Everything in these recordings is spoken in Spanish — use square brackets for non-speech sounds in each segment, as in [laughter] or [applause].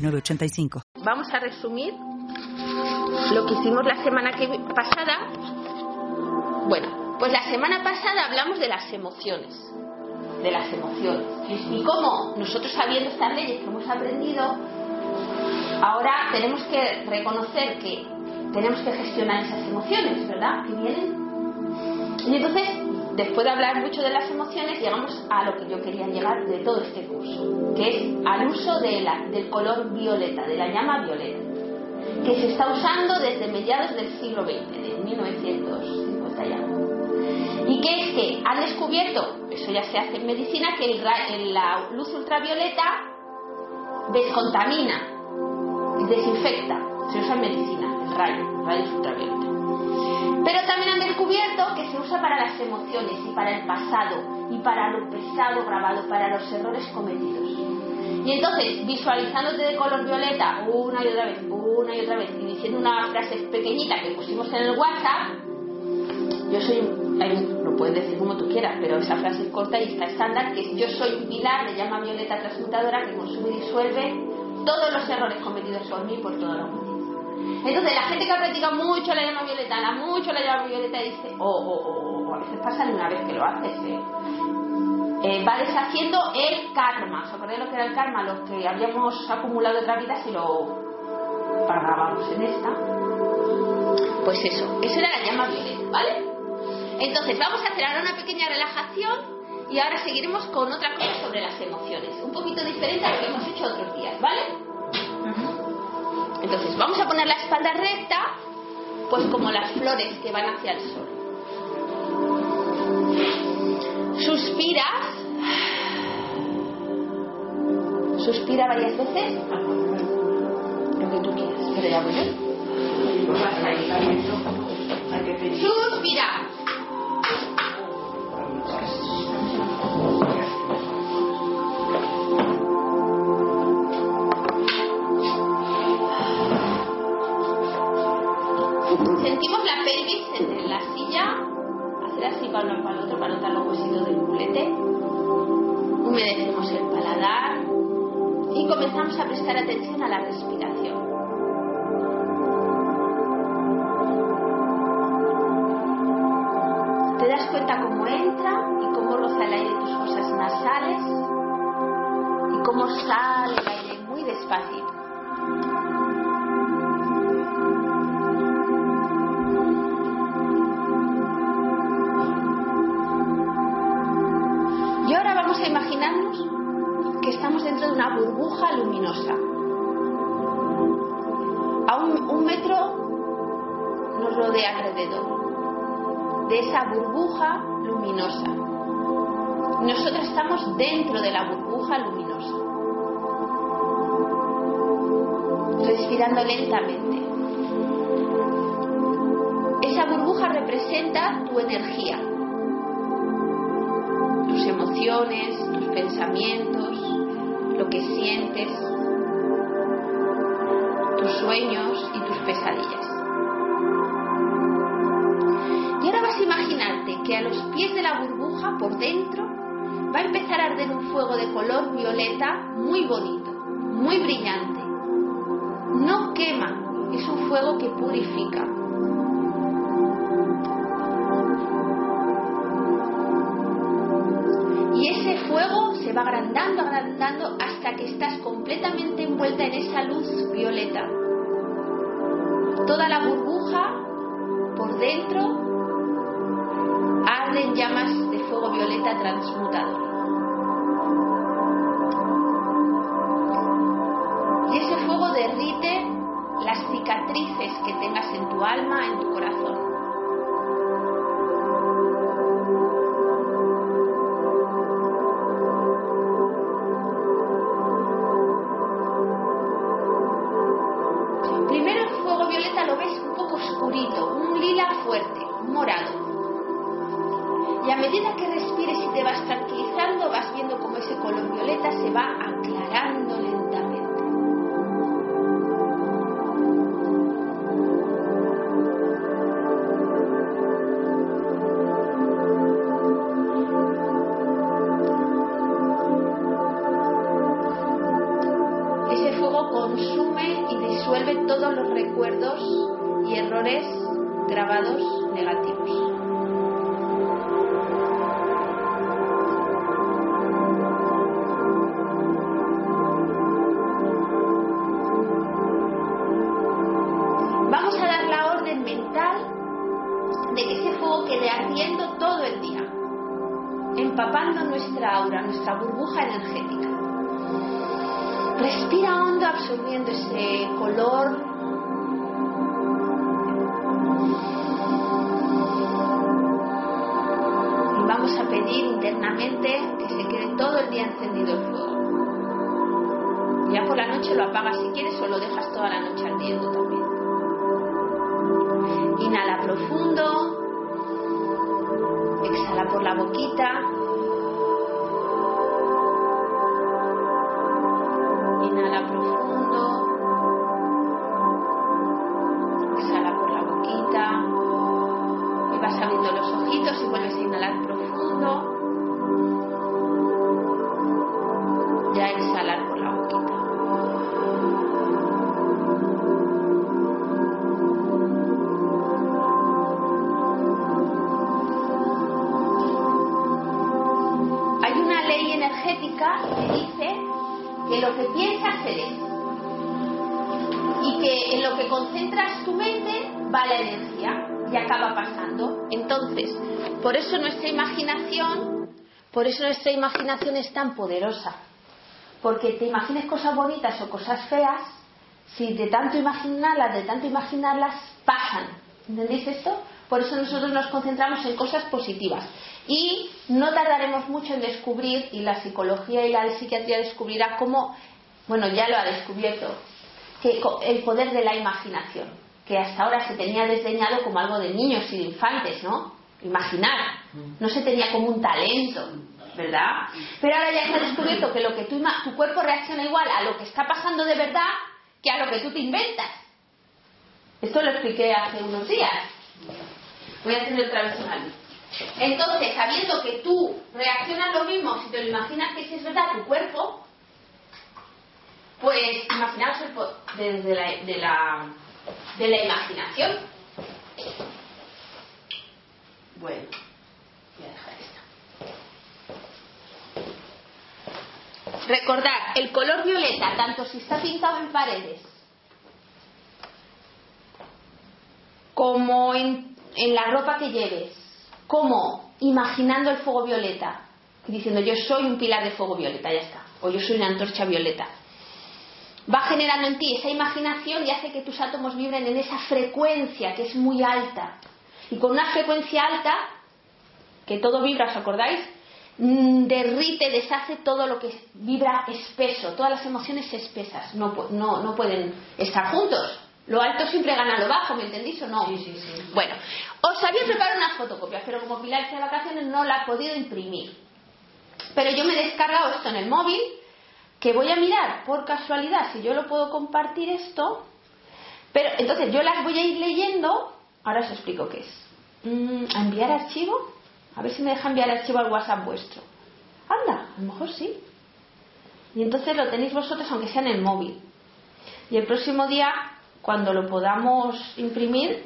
906985. Vamos a resumir lo que hicimos la semana que pasada. Bueno, pues la semana pasada hablamos de las emociones. De las emociones. Y cómo nosotros sabiendo estas leyes que hemos aprendido, ahora tenemos que reconocer que tenemos que gestionar esas emociones, ¿verdad? Que vienen. Y entonces, después de hablar mucho de las emociones, llegamos a lo que yo quería llegar de todo este curso, que es al uso del color violeta, de la llama violeta, que se está usando desde mediados del siglo XX, de 1950 y que es que han descubierto, eso ya se hace en medicina, que el el- la luz ultravioleta descontamina, desinfecta, se usa en medicina, el rayo, el rayo ultravioleta. Pero también han descubierto que se usa para las emociones y para el pasado y para lo pesado grabado, para los errores cometidos. Y entonces, visualizándote de color violeta una y otra vez, una y otra vez, y diciendo una frase pequeñita que pusimos en el WhatsApp, yo soy, un- lo puedes decir como tú quieras, pero esa frase es corta y está estándar, que es yo soy un pilar de llama violeta transmutadora que consume y disuelve todos los errores cometidos por mí y por toda la humanidad. Entonces, la gente que ha practicado mucho la llama violeta, la mucho la llama violeta, dice, o o- o- o a veces pasa de una vez que lo haces, ¿eh? Eh, va deshaciendo el karma. ¿Os acordáis lo que era el karma? Lo que habíamos acumulado de otra vida si lo pagábamos en esta. Pues eso, eso era la llama violeta, ¿vale? Entonces, vamos a hacer ahora una pequeña relajación y ahora seguiremos con otra cosa sobre las emociones. Un poquito diferente a lo que hemos hecho otros días, ¿vale? Entonces, vamos a poner la espalda recta, pues como las flores que van hacia el sol. Suspiras. Suspira varias veces. Lo que tú quieras, pero ya voy. Y ahora vamos a imaginarnos que estamos dentro de una burbuja luminosa. A un, un metro nos rodea alrededor de esa burbuja luminosa. Nosotros estamos dentro de la burbuja luminosa. Respirando lentamente. Esa burbuja representa tu energía, tus emociones, tus pensamientos, lo que sientes, tus sueños y tus pesadillas. Y ahora vas a imaginarte que a los pies de la burbuja, por dentro, va a empezar a arder un fuego de color violeta muy bonito, muy brillante. No quema, es un fuego que purifica. Y ese fuego se va agrandando, agrandando hasta que estás completamente envuelta en esa luz violeta. Toda la burbuja por dentro arde en llamas de fuego violeta transmutador. Que tengas en tu alma, en tu corazón. Negativos. Vamos a dar la orden mental de que ese fuego quede ardiendo todo el día, empapando nuestra aura, nuestra burbuja energética. Respira hondo absorbiendo ese color. Pedir internamente que se quede todo el día encendido el fuego. Ya por la noche lo apagas si quieres o lo dejas toda la noche ardiendo también. Inhala profundo. Exhala por la boquita. Eso nuestra imaginación, por eso nuestra imaginación es tan poderosa, porque te imagines cosas bonitas o cosas feas, si de tanto imaginarlas, de tanto imaginarlas, pasan. ¿Entendéis esto? Por eso nosotros nos concentramos en cosas positivas. Y no tardaremos mucho en descubrir, y la psicología y la psiquiatría descubrirá cómo, bueno, ya lo ha descubierto, que el poder de la imaginación, que hasta ahora se tenía desdeñado como algo de niños y de infantes, ¿no? Imaginar. No se tenía como un talento, ¿verdad? Pero ahora ya se ha descubierto que lo que ima- tu cuerpo reacciona igual a lo que está pasando de verdad que a lo que tú te inventas. Esto lo expliqué hace unos días. Voy a hacer otra vez una luz. Entonces, sabiendo que tú reaccionas lo mismo, si te lo imaginas que si es verdad tu cuerpo, pues imaginaos el desde la, de, la, de la imaginación. Bueno, voy a dejar esta. Recordad, el color violeta, tanto si está pintado en paredes como en, en la ropa que lleves, como imaginando el fuego violeta, diciendo yo soy un pilar de fuego violeta, ya está, o yo soy una antorcha violeta. Va generando en ti esa imaginación y hace que tus átomos vibren en esa frecuencia que es muy alta. Y con una frecuencia alta, que todo vibra, ¿os acordáis? Mm, derrite, deshace todo lo que vibra espeso, todas las emociones espesas, no, no, no pueden estar juntos. Lo alto siempre gana lo bajo, ¿me entendéis o no? Sí, sí, sí. Bueno, os había preparado unas fotocopias, pero como Pilar está de vacaciones no la he podido imprimir. Pero yo me he descargado esto en el móvil, que voy a mirar por casualidad si yo lo puedo compartir esto. Pero entonces yo las voy a ir leyendo. Ahora os explico qué es. Mm, ¿A enviar archivo? A ver si me deja enviar archivo al WhatsApp vuestro. Anda, a lo mejor sí. Y entonces lo tenéis vosotros aunque sea en el móvil. Y el próximo día, cuando lo podamos imprimir,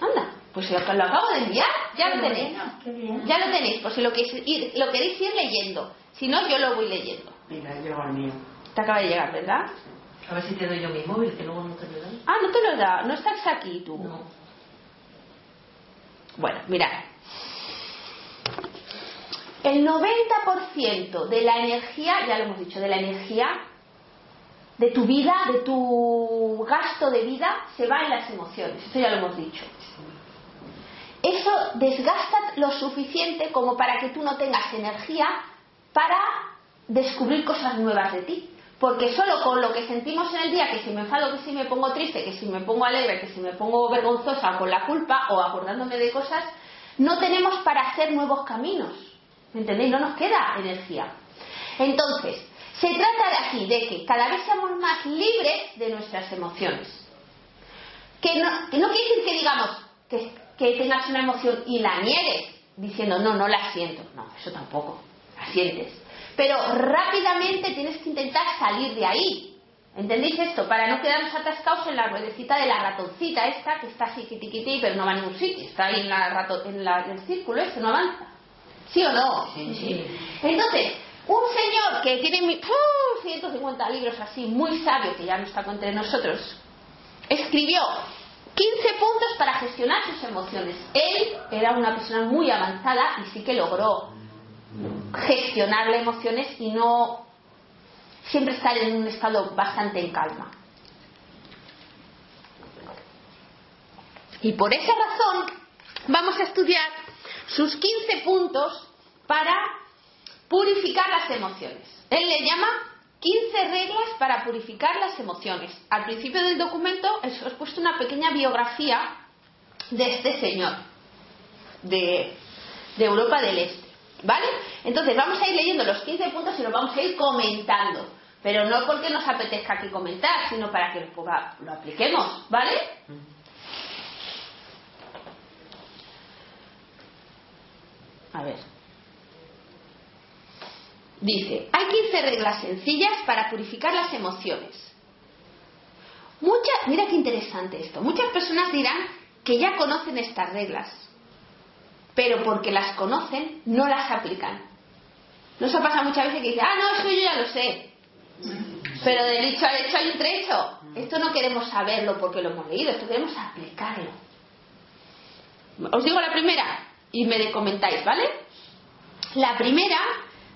anda, pues lo, lo acabo de enviar, ya lo tenéis. Ya lo tenéis, por si lo queréis ir, lo queréis ir leyendo. Si no, yo lo voy leyendo. Venga, llego al mío. Te acaba de llegar, ¿verdad? A ver si te doy yo mi móvil, que luego no te lo doy. Ah, no te lo dado, no estás aquí tú. No. Bueno, mirad. El 90% de la energía, ya lo hemos dicho, de la energía de tu vida, de tu gasto de vida, se va en las emociones. Esto ya lo hemos dicho. Eso desgasta lo suficiente como para que tú no tengas energía para descubrir cosas nuevas de ti. Porque solo con lo que sentimos en el día, que si me enfado, que si me pongo triste, que si me pongo alegre, que si me pongo vergonzosa con la culpa o acordándome de cosas, no tenemos para hacer nuevos caminos. ¿Me entendéis? No nos queda energía. Entonces, se trata de aquí de que cada vez seamos más libres de nuestras emociones. Que no, quiere decir que digamos que, que tengas una emoción y la niegues diciendo no, no la siento. No, eso tampoco. La sientes pero rápidamente tienes que intentar salir de ahí. ¿Entendéis esto? Para no quedarnos atascados en la ruedecita de la ratoncita esta, que está así pero no va a ningún sitio. Está ahí en, la en, el círculo ese, no avanza. ¿Sí o no? Sí, sí. Entonces, un señor que tiene 150 libros así, muy sabio, que ya no está entre nosotros, escribió 15 puntos para gestionar sus emociones. Él era una persona muy avanzada y sí que logró gestionar las emociones y no siempre estar en un estado bastante en calma. Y por esa razón vamos a estudiar sus 15 puntos para purificar las emociones. Él le llama 15 reglas para purificar las emociones. Al principio del documento os he puesto una pequeña biografía de este señor de, de Europa del Este. ¿Vale? Entonces vamos a ir leyendo los 15 puntos y los vamos a ir comentando. Pero no porque nos apetezca aquí comentar, sino para que lo, apliquemos. ¿Vale? A ver. Dice, hay 15 reglas sencillas para purificar las emociones. Muchas, mira qué interesante esto. Muchas personas dirán que ya conocen estas reglas, pero porque las conocen, no las aplican. ¿No se pasa muchas veces que dicen, ah, no, eso yo ya lo sé? Pero del dicho al hecho hay un trecho. Esto no queremos saberlo porque lo hemos leído, esto queremos aplicarlo. Os digo la primera y me comentáis, ¿vale? La primera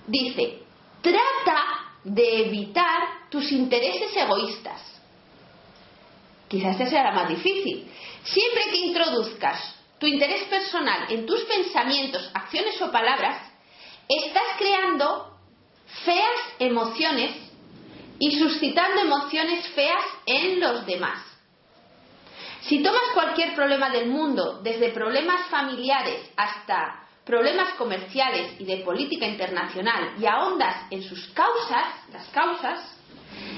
dice, trata de evitar tus intereses egoístas. Quizás esa sea la más difícil. Siempre que introduzcas tu interés personal en tus pensamientos, acciones o palabras, estás creando feas emociones y suscitando emociones feas en los demás. Si tomas cualquier problema del mundo, desde problemas familiares hasta problemas comerciales y de política internacional, y ahondas en sus causas, las causas,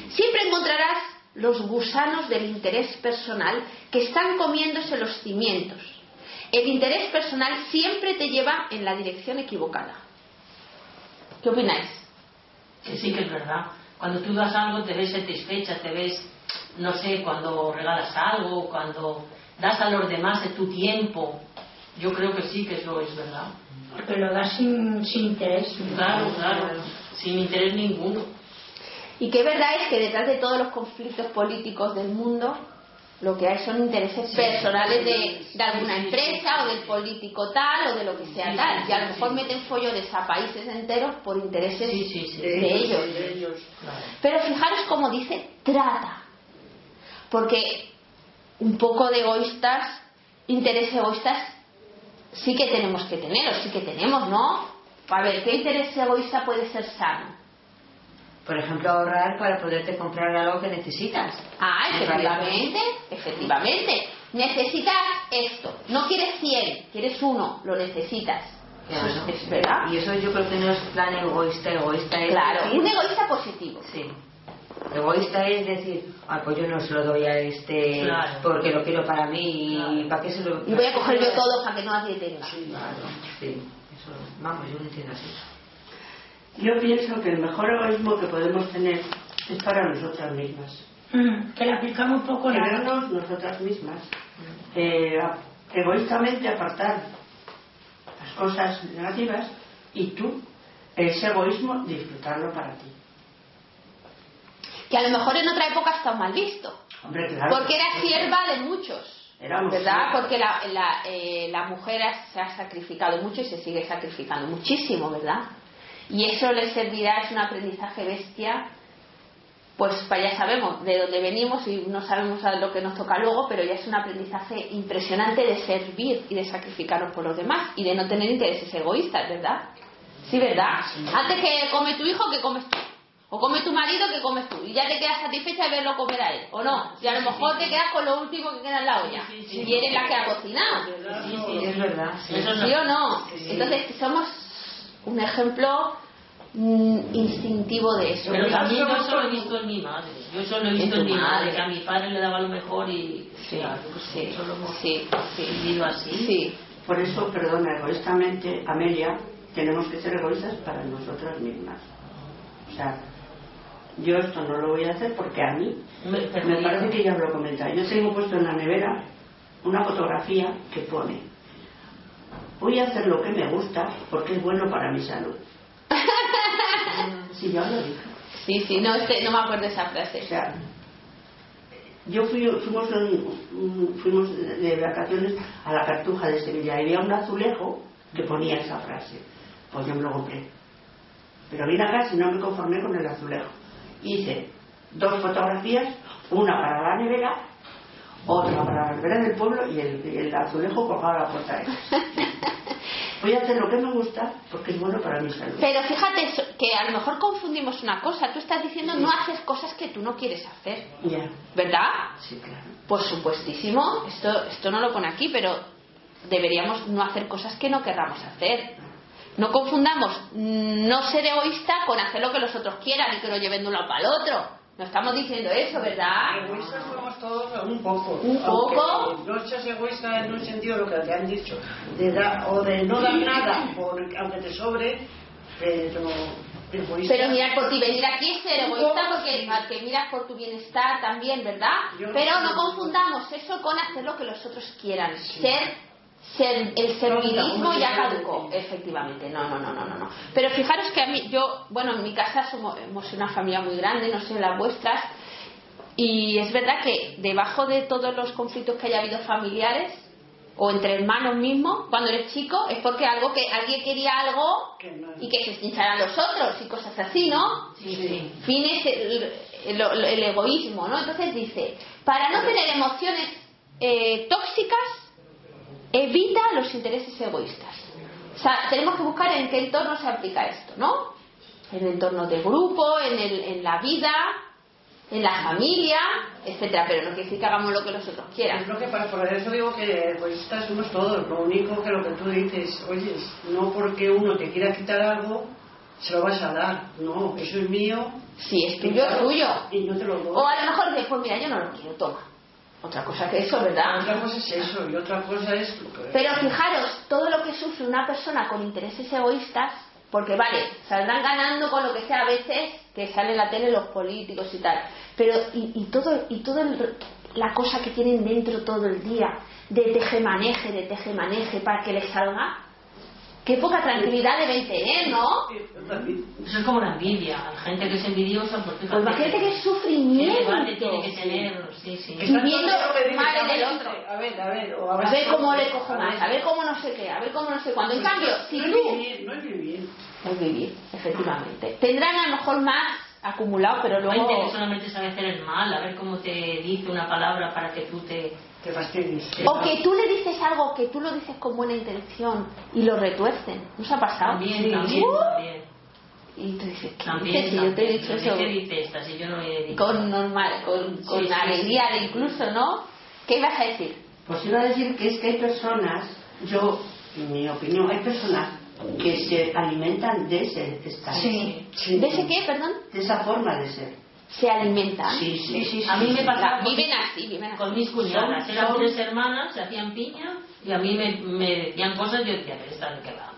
siempre encontrarás los gusanos del interés personal que están comiéndose los cimientos el interés personal siempre te lleva en la dirección equivocada. ¿Qué opináis? Que sí, que es verdad. Cuando tú das algo te ves satisfecha, te ves, no sé, cuando regalas algo, cuando das a los demás de tu tiempo. Yo creo que sí, que eso es verdad. Porque lo das sin, sin interés. Claro, claro, sin interés ninguno. Y qué verdad es que detrás de todos los conflictos políticos del mundo lo que hay son intereses personales de, alguna empresa o del político tal o de lo que sea tal. Y a lo mejor meten follones a países enteros por intereses de ellos. Pero fijaros cómo dice trata. Porque un poco de egoístas, intereses egoístas, sí que tenemos que tener, o sí que tenemos, ¿no? A ver, ¿qué interés egoísta puede ser sano? Por ejemplo, ahorrar para poderte comprar algo que necesitas. Ah, efectivamente, efectivamente. Necesitas esto. No quieres 100, quieres uno, lo necesitas. Eso es, verdad. Y eso yo creo que no es plan egoísta, egoísta es... Claro, un egoísta positivo. Sí. Egoísta es decir, ah, pues yo no se lo doy a este porque lo quiero para mí y para qué se lo... Y voy a coger yo todo para que no nadie tenga. Sí, claro, sí. Eso, vamos, yo lo entiendo así. Yo pienso que el mejor egoísmo que podemos tener es para nosotras mismas. Mm, que le aplicamos un poco Querernos nosotras mismas. Eh, egoístamente apartar las cosas negativas y tú, ese egoísmo, disfrutarlo para ti. Que a lo mejor en otra época está mal visto. Hombre, claro. Porque era sierva de muchos. ¿Verdad? Porque la, la, eh, la mujer se ha sacrificado mucho y se sigue sacrificando muchísimo, ¿verdad? Y eso les servirá, es un aprendizaje bestia, pues para ya sabemos de dónde venimos y no sabemos a lo que nos toca luego, pero ya es un aprendizaje impresionante de servir y de sacrificarnos por los demás y de no tener intereses egoístas, ¿verdad? Sí, ¿verdad? Antes que come tu hijo, que comes tú. O come tu marido que comes tú. Y ya te quedas satisfecha de verlo comer a él. ¿O no? Y a lo mejor te quedas con lo último que queda en la olla. y eres la que ha cocinado. Sí, sí, es verdad. ¿Sí o no? Entonces somos un ejemplo mm, instintivo de eso. Pero también yo eso lo he visto en mi madre. Yo eso lo he visto en, mi madre, que a mi padre le daba lo mejor y sí, claro, pues sí, eso lo hemos sí, vivido así. Sí. Por eso, perdona, egoístamente, Amelia, tenemos que ser egoístas para nosotras mismas. O sea, yo esto no lo voy a hacer porque a mí me, parece que ya os lo comenté. Yo tengo puesto en la nevera una fotografía que pone voy a hacer lo que me gusta porque es bueno para mi salud. [laughs] sí, ya lo dije. Sí, sí, no, este, no me acuerdo esa frase. O sea, yo fui, fuimos, fuimos de vacaciones a la Cartuja de Sevilla y había un azulejo que ponía esa frase. Pues yo me lo compré. Pero vine acá y no me conformé con el azulejo. Hice dos fotografías, una para la nevera, otra para la nevera del pueblo y el, azulejo colgado a la puerta de [laughs] Voy a hacer lo que me gusta porque es bueno para mi salud. Pero fíjate que a lo mejor confundimos una cosa. Tú estás diciendo no haces cosas que tú no quieres hacer. Ya. ¿Verdad? Sí, claro. Por supuestísimo. Esto, esto no lo pone aquí, pero deberíamos no hacer cosas que no querramos hacer. No confundamos no ser egoísta con hacer lo que los otros quieran y que lo lleven de un lado para el otro. No estamos diciendo eso, ¿verdad? Egoístas somos todos un poco. Un poco. No seas egoísta en un sentido lo que te han dicho, de o de no dar nada, aunque te sobre, pero pero mirar por ti, venir aquí es ser egoísta porque al que miras por tu bienestar también, ¿verdad? Pero no confundamos eso con hacer lo que los otros quieran. Ser el servilismo ya caducó, efectivamente. No, no, no, no, no, Pero fijaros que a mí, yo, bueno, en mi casa somos una familia muy grande, no sé las vuestras, y es verdad que debajo de todos los conflictos que haya habido familiares o entre hermanos mismos, cuando eres chico, es porque algo que alguien quería algo y que se cincharan los otros y cosas así, ¿no? Sí, sí. Fin es el, el, egoísmo, ¿no? Entonces dice, para no tener emociones eh, tóxicas evita los intereses egoístas. O sea, tenemos que buscar en qué entorno se aplica esto, ¿no? En el entorno de grupo, en, el, en la vida, en la familia, etcétera, pero no quiere decir que hagamos lo que los otros quieran. Lo que para, por eso digo que egoístas somos todos. Lo único que lo que tú dices, oye, no porque uno te quiera quitar algo, se lo vas a dar. No, eso es mío. Si es tuyo, es tuyo. Y no te lo doy. O a lo mejor dices, pues mira, yo no lo quiero, toma otra cosa que eso, ¿verdad? Otra cosa es eso y otra cosa es... Pero fijaros, todo lo que sufre una persona con intereses egoístas, porque vale, saldrán ganando con lo que sea a veces, que sale en la tele los políticos y tal, pero y, y todo, y todo la cosa que tienen dentro todo el día, de tejemaneje, de tejemaneje, para que les salga, Qué poca tranquilidad deben tener, ¿no? Eso es como la envidia. Hay gente que es envidiosa porque... Pues imagínate que es sufrimiento. tiene que tener, sí, sí. Y viendo mal en el otro. A ver, a ver. O a, ver cómo le cojo más, a ver cómo no sé qué, a ver cómo no sé cuándo. En cambio, si tú... No es vivir, no es vivir. Es vivir, efectivamente. Tendrán a lo mejor más acumulado, pero luego... Hay gente que solamente sabe hacer el mal, a ver cómo te dice una palabra para que tú te o que tú le dices algo que tú lo dices con buena intención y lo retuercen. ¿No se ha pasado? También, también, también. Y tú dices, ¿qué también, Si yo te he dicho eso. ¿Qué dices? Si yo no he dicho. Con normal, con, con alegría incluso, ¿no? ¿Qué ibas a decir? Pues iba a decir que es que hay personas, yo, en mi opinión, hay personas que se alimentan de ese estado. Sí. ¿De ese qué, perdón? De esa forma de ser se alimentan. Sí, sí, sí. A mí me pasaba. Viven así, viven así. Con mis cuñadas. Eran tres hermanas, se hacían piña y a mí me, me decían cosas y yo decía, pero esta de qué va,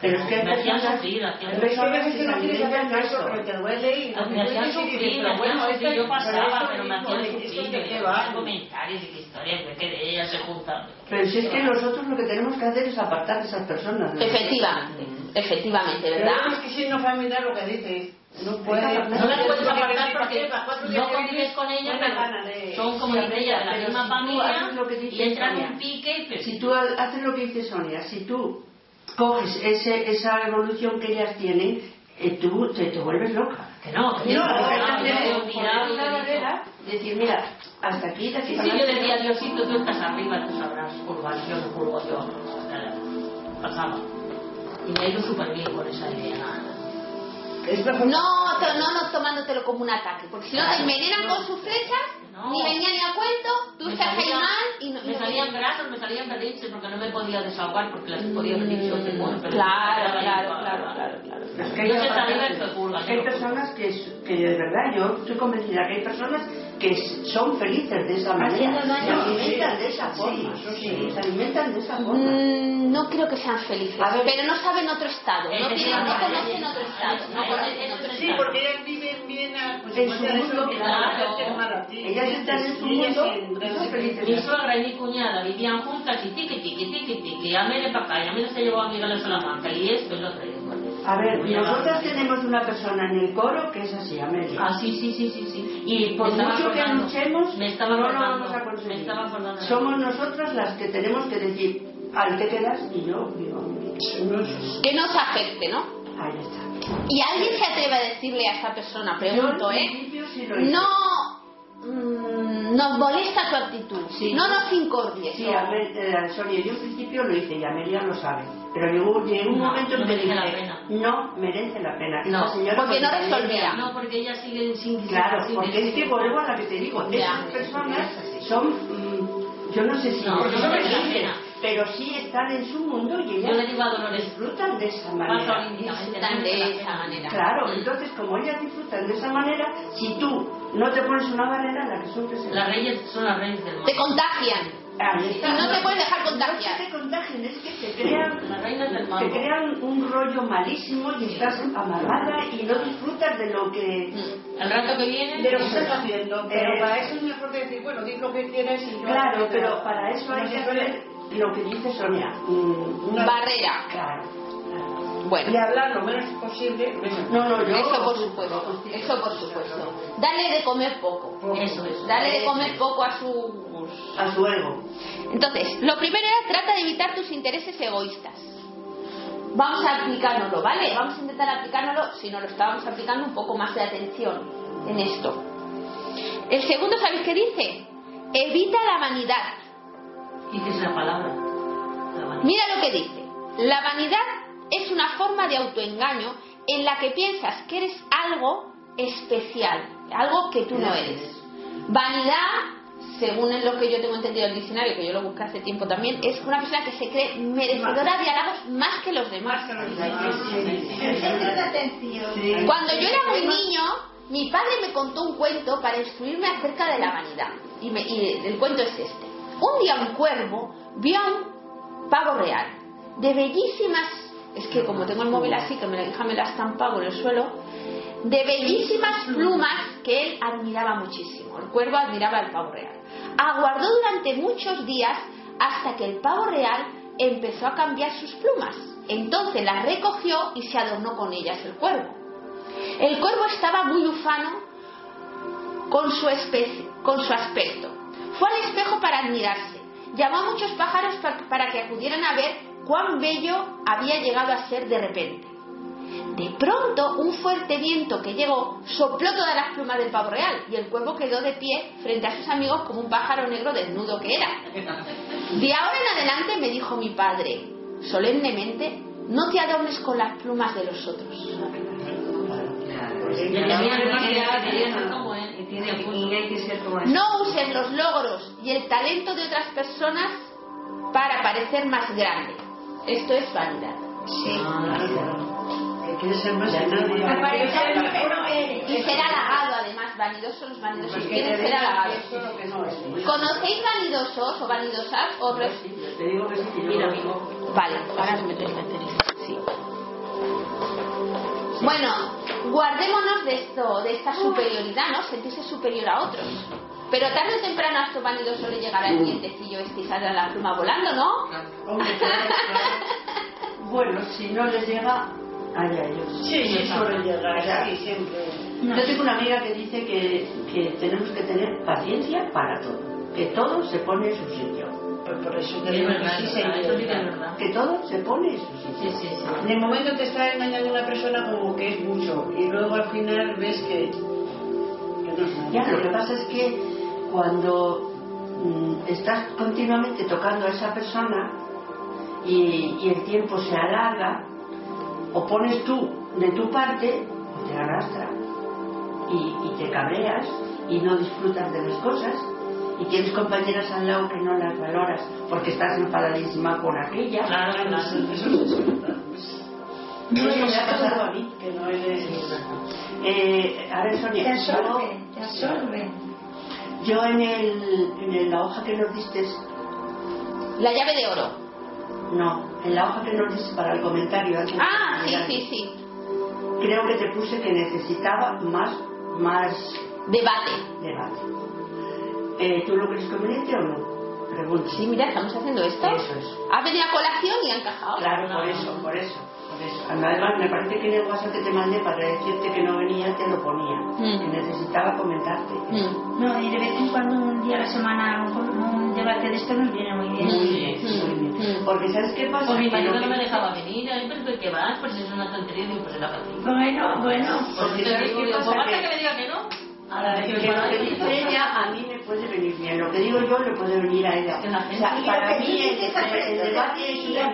pero es que me hacían sufrir, hacían sufrir. Pero es que no quieres hacer caso porque te duele y me hacían sufrir, me hacían sufrir, yo pasaba, pero me hacían sufrir, yo hacía comentarios y qué historias, de que ellas se juntan. Pero si es que nosotros lo que tenemos que hacer es apartar a esas personas. Efectivamente, efectivamente, ¿verdad? Pero es que si no familiar lo que dices no puede, no las puedes apartar porque no convives con ellas, pero son como de ella, de la misma familia y entran en pique. Si tú haces lo que dice Sonia, si tú coges ese, esa evolución que ellas tienen, eh, tú te, te, vuelves loca. Que no, que no, decir, mira, hasta aquí, de aquí. Sí, yo decía, Diosito, tú estás arriba, tú sabrás curvar, yo no curvo yo. Pasaba. Y me ha ido súper bien con esa idea. Es mejor. No, no, no tomándotelo como un ataque, porque si no ah, te envenenan con sus flechas ni venía ni a cuento, tú estás ahí mal y no. Me salían grasos, me salían berrinches porque no me podía desahogar porque las podía haber dicho que bueno, Claro, claro, claro, claro, claro. Es que hay, hay personas que, que de verdad, yo estoy convencida que hay personas que son felices de esa manera, se alimentan de esa forma, sí, se alimentan de esa forma. Mm, no creo que sean felices, pero no saben otro estado, no, tienen, no conocen otro estado, no conocen otro estado. Sí, porque ellas viven bien a, pues, en su mundo, claro. Ellas están en su mundo y son felices. Mi suegra y mi cuñada vivían juntas y tiqui, tiqui, tiqui, tiqui, me para acá, me se llevó a Miguel a Salamanca y esto es lo que a ver, nosotras tenemos una persona en el coro que es así, Amelia. Ah, sí, sí, sí, sí. sí. Y por mucho que luchemos, me estaba no lo vamos a conseguir. Somos nosotras las que tenemos que decir, al que quedas y yo vivo Que no se afecte, ¿no? Ahí está. ¿Y alguien se atreve a decirle a esta persona? Pregunto, ¿eh? no Mm, nos molesta tu actitud, no nos incordies. Sí, a ver, eh, Sonia, yo al principio lo hice y Amelia lo sabe, pero llegó, llegó un momento en que dije, no merece la pena. No, porque no resolvía. No, porque ella sigue sin Claro, porque es que vuelvo a la que te digo, esas personas son, mm, yo no sé si no, no pero sí están en su mundo y ellas disfrutan de esa manera. Disfrutan de esa manera. Claro, entonces como ellas disfrutan de esa manera, si tú no te pones una barrera, la que sufres Las reyes son las reyes del mundo. Te contagian. Y no te puedes dejar contagiar. No te contagian, es que te crean, te crean un rollo malísimo y estás amarrada y no disfrutas de lo que. Mm. El rato que viene. De lo que estás haciendo. Pero para eso es mejor decir, bueno, di lo que quieres y yo. Claro, pero para eso hay que hacer lo que dice Sonia. Una barrera. Claro. Bueno. Y hablar lo menos posible. No, no, yo. Eso por supuesto. Eso por supuesto. Dale de comer poco. Eso, eso. Dale de comer poco a su. A su ego. Entonces, lo primero es trata de evitar tus intereses egoístas. Vamos a aplicárnoslo, ¿vale? Vamos a intentar aplicárnoslo, si no lo estábamos aplicando, un poco más de atención en esto. El segundo, ¿sabéis qué dice? Evita la vanidad la palabra. Mira lo que dice. La vanidad es una forma de autoengaño en la que piensas que eres algo especial, algo que tú no eres. Vanidad, según lo que yo tengo entendido el diccionario, que yo lo busqué hace tiempo también, es una persona que se cree merecedora de halagos más que los demás. Cuando yo era muy niño, mi padre me contó un cuento para instruirme acerca de la vanidad. Y, y el cuento es este. Un día un cuervo vio un pavo real, de bellísimas, es que como tengo el móvil así, que me la hija me la estampa por el suelo, de bellísimas plumas que él admiraba muchísimo. El cuervo admiraba al pavo real. Aguardó durante muchos días hasta que el pavo real empezó a cambiar sus plumas. Entonces las recogió y se adornó con ellas el cuervo. El cuervo estaba muy ufano con su, especie, con su aspecto fue al espejo para admirarse. Llamó a muchos pájaros para que acudieran a ver cuán bello había llegado a ser de repente. De pronto, un fuerte viento que llegó sopló todas las plumas del pavo real y el cuervo quedó de pie frente a sus amigos como un pájaro negro desnudo que era. De ahora en adelante, me dijo mi padre, solemnemente, no te adornes con las plumas de los otros. No uses los logros y el talento de otras personas para parecer más grande. Esto es vanidad. Sí. ser más Y ser halagado, además, vanidosos los vanidosos quieren ser halagados. ¿Conocéis vanidosos o vanidosas? O Te digo que sí, mira, Vale, ahora me meter Sí. Bueno, guardémonos de esto, de esta superioridad, ¿no? Sentirse superior a otros. Pero tarde o temprano a estos vanidosos le llegará el dientecillo este y saldrá la pluma volando, ¿no? bueno, si no les llega, allá ellos. Sí, sí, suele llegar, sí, siempre. Yo tengo una amiga que dice que, que tenemos que tener paciencia para todo, que todo se pone en su sitio pues por eso que, es verdad, sí, que todo se pone eso sí, sí, sí, En el momento te está engañando una persona como que es mucho y luego al final ves que, Ya, lo que pasa es que cuando mm, estás continuamente tocando a esa persona y, y, el tiempo se alarga, o pones tú de tu parte o te arrastra. y, y te cabreas y no disfrutas de las cosas y tienes compañeras al lado que no las valoras porque estás enfadadísima con aquella. Claro, claro, eso es verdad. No me ha pasado a mí, que no eres... Eh, a ver, Sonia, te absorbe, te absorbe. Yo en, el, en la hoja que nos diste... La llave de oro. No, en la hoja que nos diste para el comentario. ah, sí, sí, sí. Creo que te puse que necesitaba más, más debate. Debate. Eh, ¿Tú lo crees conveniente o no? Pregunto. Sí, mira, estamos haciendo esto. Eso es. Ha venido a colación y ha encajado. Claro, por eso, por eso. Además, me parece que en el WhatsApp que te mandé para decirte que no venía, te lo ponía. Mm. Que necesitaba comentarte. Mm. No, y de vez en cuando, un día a la semana, un, debate de esto nos viene muy bien. Muy bien, muy bien. Mm. Porque, ¿sabes qué pasa? Porque mi marido no me dejaba venir. A mí, pero ¿qué vas? Pues es una tontería. Digo, pues era para ti. Bueno, bueno. Porque, ¿sabes qué pasa? Pues que... que me diga que no. Que, lo que dice ella a mí me puede venir bien, lo que digo yo le puede venir a ella. O sea, para mí el, el, debate es una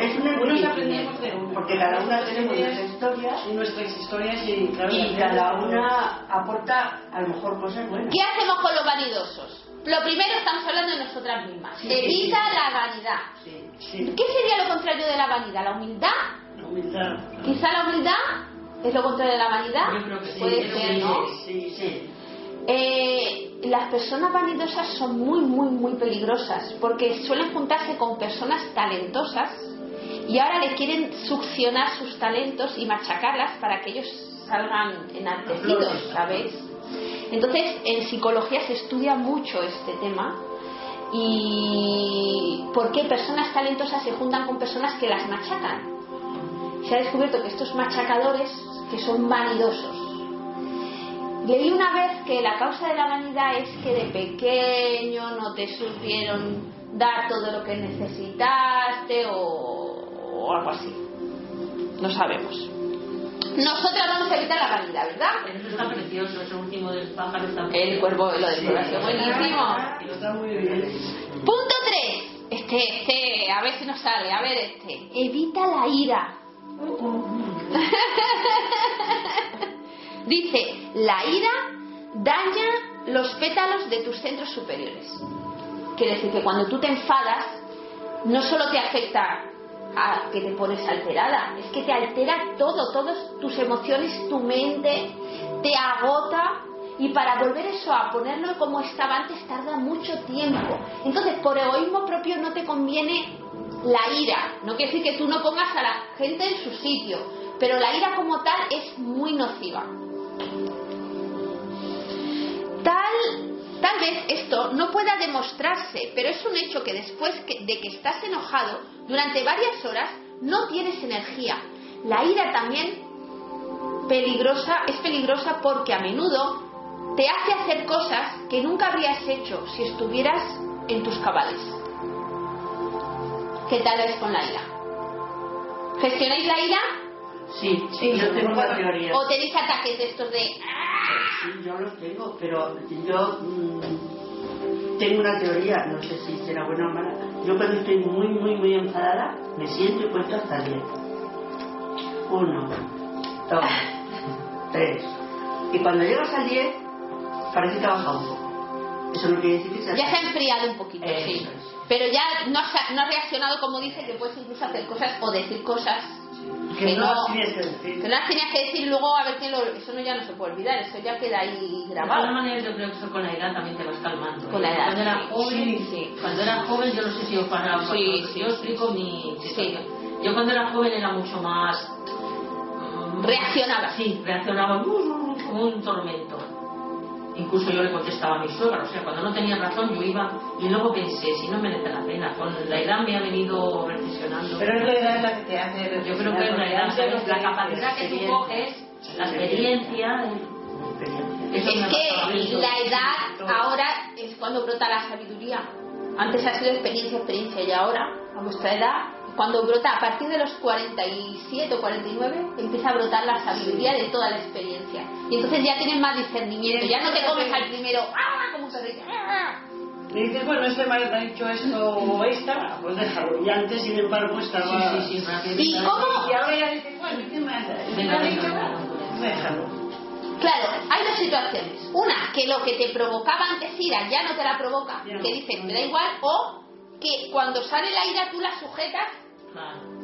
es un enriquecimiento, porque cada una tenemos nuestras historias y nuestras historias y, claro, y cada una aporta a lo mejor cosas buenas. ¿Qué hacemos con los vanidosos? Lo primero estamos hablando de nosotras mismas. Evita la vanidad. ¿Qué sería lo contrario de la vanidad? ¿La humildad? La humildad. Quizá la humildad es lo contrario de la vanidad. Yo creo que sí. Puede ser, ¿no? Sí, sí. Eh, las personas vanidosas son muy, muy, muy peligrosas porque suelen juntarse con personas talentosas y ahora le quieren succionar sus talentos y machacarlas para que ellos salgan enaltecidos, ¿sabes? Entonces, en psicología se estudia mucho este tema y por qué personas talentosas se juntan con personas que las machacan. Se ha descubierto que estos machacadores, que son vanidosos, Leí una vez que la causa de la vanidad es que de pequeño no te supieron dar todo lo que necesitaste o, o algo así. No sabemos. Nosotras vamos a evitar la vanidad, ¿verdad? Eso está precioso, ese último del pájaro está El cuervo, lo del corazón, buenísimo. Está muy bien. Punto 3. Este, este, a ver si nos sale, a ver este. Evita la ira. [laughs] Dice, la ira daña los pétalos de tus centros superiores. Quiere decir que cuando tú te enfadas, no solo te afecta a que te pones alterada, es que te altera todo, todas tus emociones, tu mente, te agota y para volver eso a ponerlo como estaba antes tarda mucho tiempo. Entonces, por egoísmo propio no te conviene la ira. No quiere decir que tú no pongas a la gente en su sitio, pero la ira como tal es muy nociva. Tal, tal vez esto no pueda demostrarse, pero es un hecho que después de que estás enojado, durante varias horas, no tienes energía. La ira también peligrosa, es peligrosa porque a menudo te hace hacer cosas que nunca habrías hecho si estuvieras en tus cabales. ¿Qué tal es con la ira? ¿Gestionáis la ira? Sí, sí, yo tengo una teoría. ¿O tenéis ataques de estos de.? Sí, yo los tengo, pero yo mmm, tengo una teoría, no sé si será buena o mala. Yo cuando estoy muy, muy, muy enfadada, me siento y cuento hasta 10. Uno, dos, [laughs] tres. Y cuando llegas al 10, parece que ha bajado un poco. Eso no quiere decir que sea. Ya se ha enfriado un poquito, sí. Pero ya no ha, no ha reaccionado como dice, que puedes incluso hacer cosas o decir cosas que, no, las tenías que decir. Que no las tenías que decir luego a ver quién lo. Eso no, ya no se puede olvidar, eso ya queda ahí grabado. De todas maneras, yo creo que eso con la edad también te vas calmando. Con la edad. Cuando era joven, sí, Cuando era joven, yo no sé si yo paraba. Sí, sí. Yo explico mi. Yo cuando era joven era mucho más. Mm, reaccionaba. Sí, reaccionaba como un tormento. Incluso yo le contestaba a mi suegra, o sea, cuando no tenía razón yo iba y luego pensé, si no merece la pena, con la edad me ha venido reflexionando. Pero es la edad la que te hace Yo creo que es la edad, la capacidad que tú coges, la experiencia. Es que la edad ahora es cuando brota la sabiduría. Antes ha sido experiencia, experiencia y ahora, a vuestra edad, cuando brota a partir de los 47 o 49 empieza a brotar la sabiduría de toda la experiencia y entonces ya tienes más discernimiento ya no te comes al primero ¡ah! como se dice ¡ah! y dices bueno este me ha dicho esto o esta pues déjalo y antes sin embargo estaba sí, sí, sí, y cómo y ahora ya dices bueno ¿qué más? ¿me ha dicho? déjalo situaciones. Una, que lo que te provocaba antes ira ya no te la provoca, que dices, me da igual, o que cuando sale la ira tú la sujetas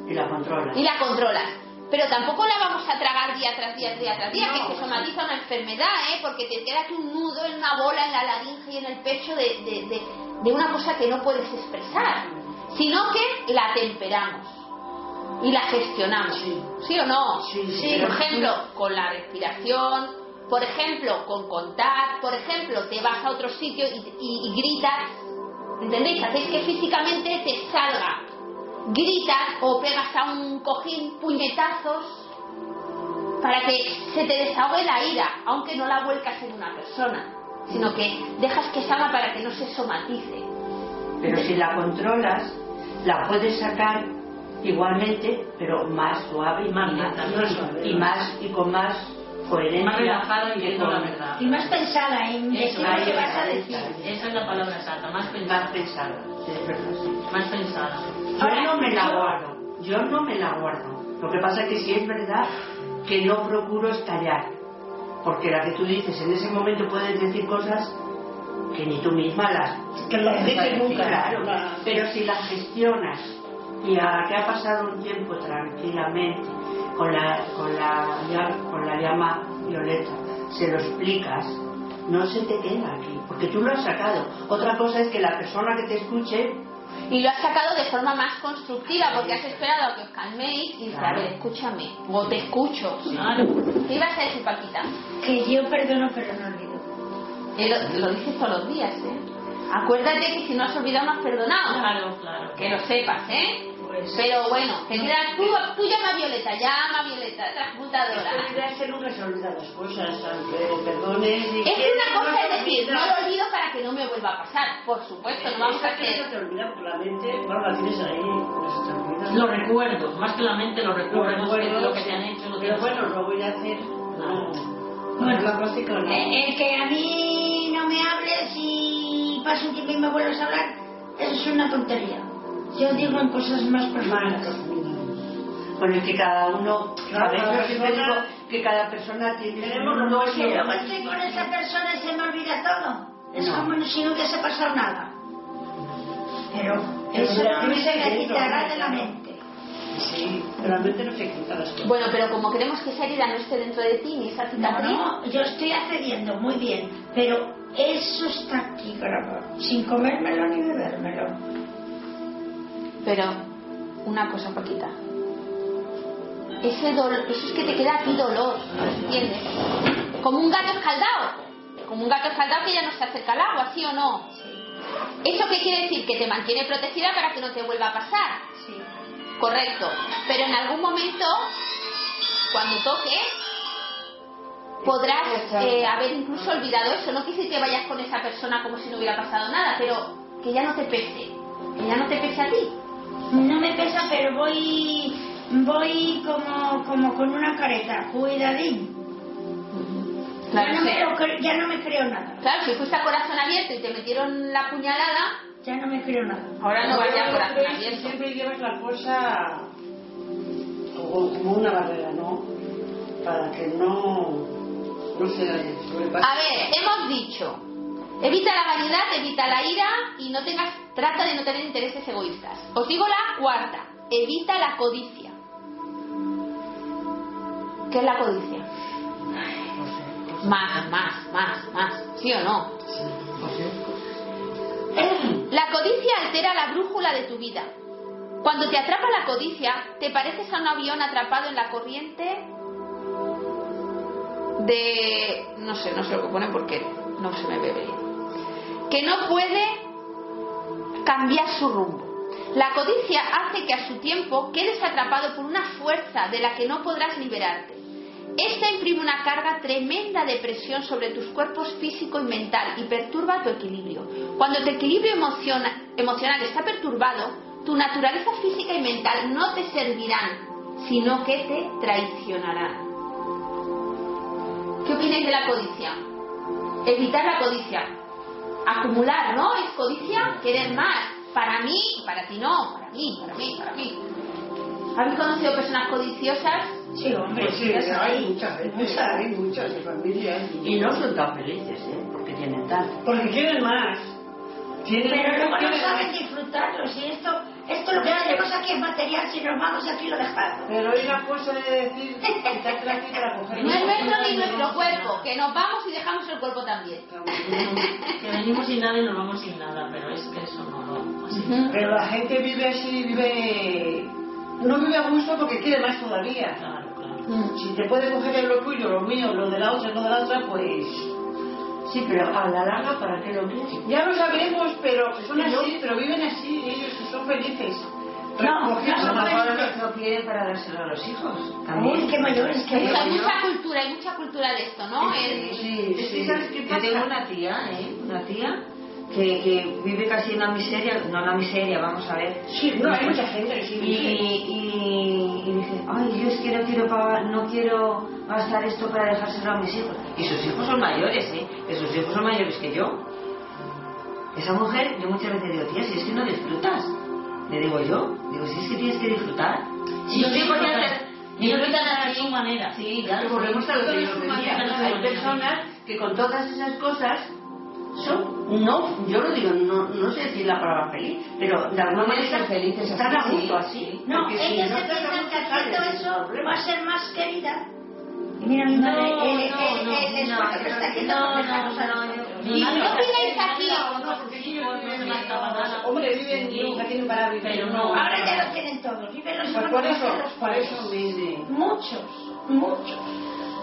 y la controlas. Y la controlas. Pero tampoco la vamos a tragar día tras día, día tras día, que se somatiza una enfermedad, ¿eh? porque te queda aquí un nudo en una bola en la laringe y en el pecho de, de, de una cosa que no puedes expresar, sino que la temperamos y la gestionamos. Sí, o no? Sí, por ejemplo, con la respiración, por ejemplo, con contar, por ejemplo, te vas a otro sitio y, gritas, ¿entendéis? Hacéis que físicamente te salga. Gritas o pegas a un cojín puñetazos para que se te desahogue la ira, aunque no la vuelcas en una persona, sino que dejas que salga para que no se somatice. Pero si la controlas, la puedes sacar igualmente, pero más suave y más, y, más y con más coherencia. Más relajada y viendo la verdad. Y más pensada en decir lo que vas a decir. Esa es la palabra exacta, más pensada. Más pensada. Yo no me la guardo, yo no me la guardo. Lo que pasa es que sí es verdad que no procuro estallar. Porque la que tú dices, en ese momento puedes decir cosas que ni tú misma las... Que las dices nunca. Claro, pero si las gestionas y a que ha pasado un tiempo tranquilamente con la, con la, con la llama violeta, se lo explicas, no se te queda aquí, porque tú lo has sacado. Otra cosa es que la persona que te escuche y lo has sacado de forma más constructiva porque has esperado a que os calméis y dices, a ver, escúchame, o te escucho. Claro. ¿Qué ibas a decir, Paquita? Que yo perdono, pero no olvido. Eh, lo, lo dices todos los días, ¿eh? Acuérdate que si no has olvidado no has perdonado. Claro, claro. Que lo sepas, ¿eh? Pues, Pero bueno, que tú, tú llama a Violeta, llama a Violeta, transmutadora. Es que ser nunca se olvida las cosas, aunque perdones y Es una cosa es decir, no lo olvido para que no me vuelva a pasar, por supuesto, no vamos a hacer... No te olvida porque la mente, bueno, la tienes ahí, olvida. Los recuerdos, más que la mente, los recuerdos, lo que te han hecho. Lo pero bueno, lo voy a hacer... No. Bueno, la práctica no. Eh, el que a mí no me hables y pasa un tiempo y me vuelves a hablar, eso es una tontería. Yo digo en cosas más profundas. Bueno, es que cada uno, a veces siempre digo que cada persona tiene no Si luego estoy con esa persona y se me olvida todo. Es como si no hubiese pasado nada. Pero eso no me se quitará de la mente. Sí, pero la mente no se quita las cosas. Bueno, pero como queremos que esa herida no esté dentro de ti ni esa cicatriz. No, no, yo estoy accediendo, muy bien. Pero eso está aquí grabado, sin comérmelo ni bebérmelo. Pero, una cosa, Paquita. Ese dolor, eso es que te queda aquí dolor, ¿entiendes? Como un gato escaldado. Como un gato escaldado que ya no se acerca al agua, ¿sí o no? ¿Eso qué quiere decir? Que te mantiene protegida para que no te vuelva a pasar. Sí. Correcto. Pero en algún momento, cuando toque, podrás eh, haber incluso olvidado eso. No quise que vayas con esa persona como si no hubiera pasado nada, pero que ya no te pese. Que ya no te pese a ti. No me pesa, pero voy voy como, como con una careta, cuidadín. ya, no me ya no me creo nada. Claro, si fuiste a corazón abierto y te metieron la puñalada, ya no me creo nada. Ahora no vaya a corazón abierto. Siempre llevas la cosa como una barrera, ¿no? Para que no, no se A ver, hemos dicho, evita la vanidad, evita la ira y no tengas Trata de no tener intereses egoístas. Os digo la cuarta. Evita la codicia. ¿Qué es la codicia? Más, más, más, más. ¿Sí o no? La codicia altera la brújula de tu vida. Cuando te atrapa la codicia, te pareces a un avión atrapado en la corriente de... no sé, no sé lo que pone porque no se me ve bien. Que no puede cambiar su rumbo. La codicia hace que a su tiempo quedes atrapado por una fuerza de la que no podrás liberarte. Esta imprime una carga tremenda de presión sobre tus cuerpos físico y mental y perturba tu equilibrio. Cuando tu equilibrio emocional está perturbado, tu naturaleza física y mental no te servirán, sino que te traicionarán. ¿Qué opináis de la codicia? Evitar la codicia acumular, ¿no? Es codicia, querer más. Para mí, para ti no, para mí, para mí, para mí. ¿Habéis conocido personas codiciosas? Sí, hombre, pues sí, hay muchas veces, hay muchas familias. Y no son tan felices, ¿eh? Porque tienen tanto. Porque quieren más. Pero luego no saben disfrutarlo. Si esto, esto lo que tenemos aquí es material, si nos vamos aquí lo dejamos. Pero hay una cosa de decir, quitarte aquí para coger. No es nuestro ni nuestro cuerpo, que nos vamos y dejamos el cuerpo también. que venimos sin nada y nos vamos sin nada, pero es que eso no lo. Así. Pero la gente vive así, vive. No vive a gusto porque quiere más todavía. Claro, claro. Si te puede coger lo tuyo, lo mío, lo de la otra, lo de la otra, pues. Sí, pero a la larga, ¿para qué lo quieres? Ya lo sabemos, pero son así, pero viven así, ellos son felices. No, no, no, no quieren para dárselo a los hijos. También. Qué mayores que hay. mucha cultura, hay mucha cultura de esto, ¿no? Sí, sí, sí. Yo tengo una tía, ¿eh? Una tía que, que, vive casi en la miseria, no en la miseria, vamos a ver. Sí, no, hay mucha gente, sí. Y, y, y, dice, ay, yo es que no quiero pagar, no quiero gastar esto para dejárselo a mis hijos. Y sus hijos son mayores, ¿eh? Que sus hijos son mayores que yo. Esa mujer, yo muchas veces digo, tía, si es que no disfrutas. Le digo yo, digo, si es que tienes que disfrutar. Si yo sí, podía hacer, disfrutan a su manera. Sí, claro, volvemos a lo que yo decía. Hay personas que con todas esas cosas son, no, yo lo digo, no, no sé decir la palabra feliz, pero de alguna manera felices están a gusto así. No, ellos si se piensan que haciendo eso va a ser más querida. Mira, mi madre, no, el, no, el, no, el, el no, esfuerzo que está haciendo no, no, no. ¿Y qué opináis aquí? Hombre, viven nunca tienen para vivir. Pero no. Ahora ya lo tienen todos, viven los Pues por eso, por eso mismo. Muchos, muchos.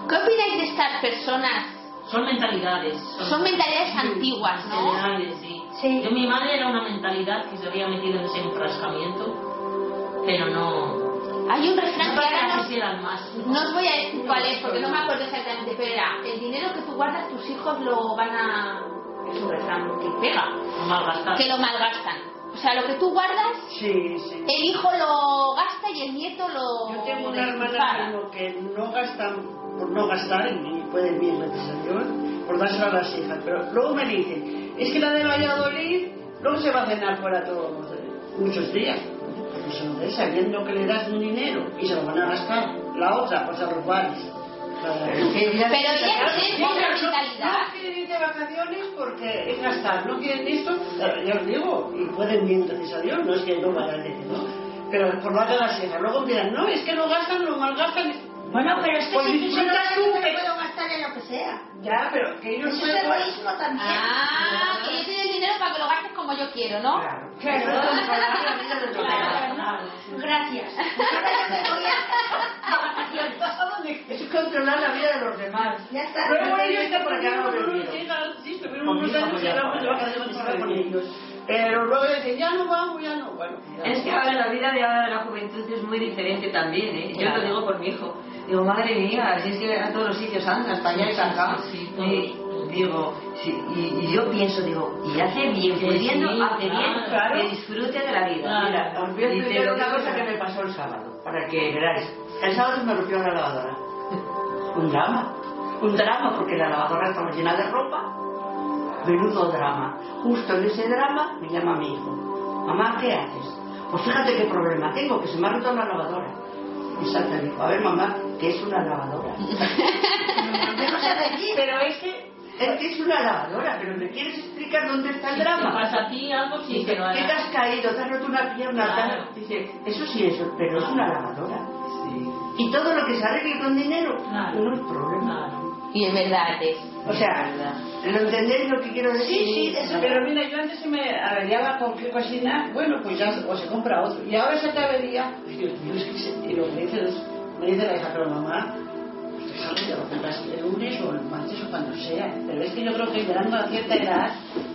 ¿Qué opináis de estas personas? Son mentalidades. Son mentalidades antiguas, ¿no? Generales, sí. Sí. Yo, mi madre era una mentalidad que se había metido en ese enfrascamiento, pero no. Hay un refrán No que ahora no, quisieran más. no os voy a decir cuál es porque no me acuerdo exactamente, pero era, el dinero que tú guardas tus hijos lo van a... Es un refrán que pega, malgastar. que lo malgastan. O sea, lo que tú guardas, Sí, sí. el hijo lo gasta y el nieto lo... Yo tengo una hermana que no gastan por no gastar y pueden bien, gracias a Dios, por dárselo a las hijas. Pero luego me dicen, es que la de Valladolid luego se va a cenar fuera todos muchos días. Porque se lo ve sabiendo que le das un dinero y se lo van a gastar. La otra, pues a los bares. Pero ella tiene mentalidad. No quieren ir de vacaciones porque es gastar, no quieren esto, pero ya os digo, y pueden bien, gracias a Dios, no es que no vayan de ¿no? Pero por no hacer las hijas, luego dirán, no, es que lo gastan, lo malgastan. Bueno, pero es que Pues si tú disfrutas yo me que- puedo gastar en lo que sea. Ya, pero que ellos Eso es egoísmo también. Ah, que yo te el dinero para que lo gastes como yo quiero, ¿no? Claro. Claro. Eso es controlar la vida de los demás. Claro, Gracias. Ahora yo me voy a vacaciones. Eso es controlar la vida de los demás. Ya está. Luego ellos Esto por acá no lo sí, Con unos años voy y a ahora pagar. de vacaciones para con ellos. Pero luego dicen, ya no vamos, ya no. Bueno, ya. Es que ahora la vida de ahora de la juventud es muy diferente también, ¿eh? Yo Claro. lo digo por mi hijo. Digo, madre mía, si es que a todos los sitios andas, para allá y acá. Todo. Y digo, sí, y, y yo pienso, digo, y hace bien, pudiendo, sí, hace bien claro. que disfrute de la vida. Claro. Mira, os voy a explicar una cosa que me pasó el sábado, para que veráis. El sábado me rompió la lavadora. [laughs] Un drama. Un drama porque la lavadora estaba llena de ropa. Menudo drama. Justo en ese drama me llama mi hijo. Mamá, ¿qué haces? Pues fíjate qué problema tengo, que se me ha roto la lavadora. Y dijo, a ver mamá, ¿qué es una lavadora? [laughs] Pero es que es que es una lavadora, pero ¿me quieres explicar dónde está el te drama? pasa a ti algo, sí, Dice, ¿qué te has caído? ¿Te has roto una pierna? ¿Te has- Claro. Dice, eso sí, eso, pero es una lavadora. Y todo lo que se arregle con dinero Claro. no es problema. Claro. Y es verdad, es. O sea, ¿lo entendéis lo que quiero decir? Sí, sí, de eso. Pero mira, yo antes se me arreglaba cualquier cocina, bueno, pues ya o se compra otro. Y ahora se te avería, Dios mío, es que se, y lo que me dice, es- me dice la hija, pero mamá, el lunes o el martes o cuando sea. Pero es que yo creo que llegando a cierta edad,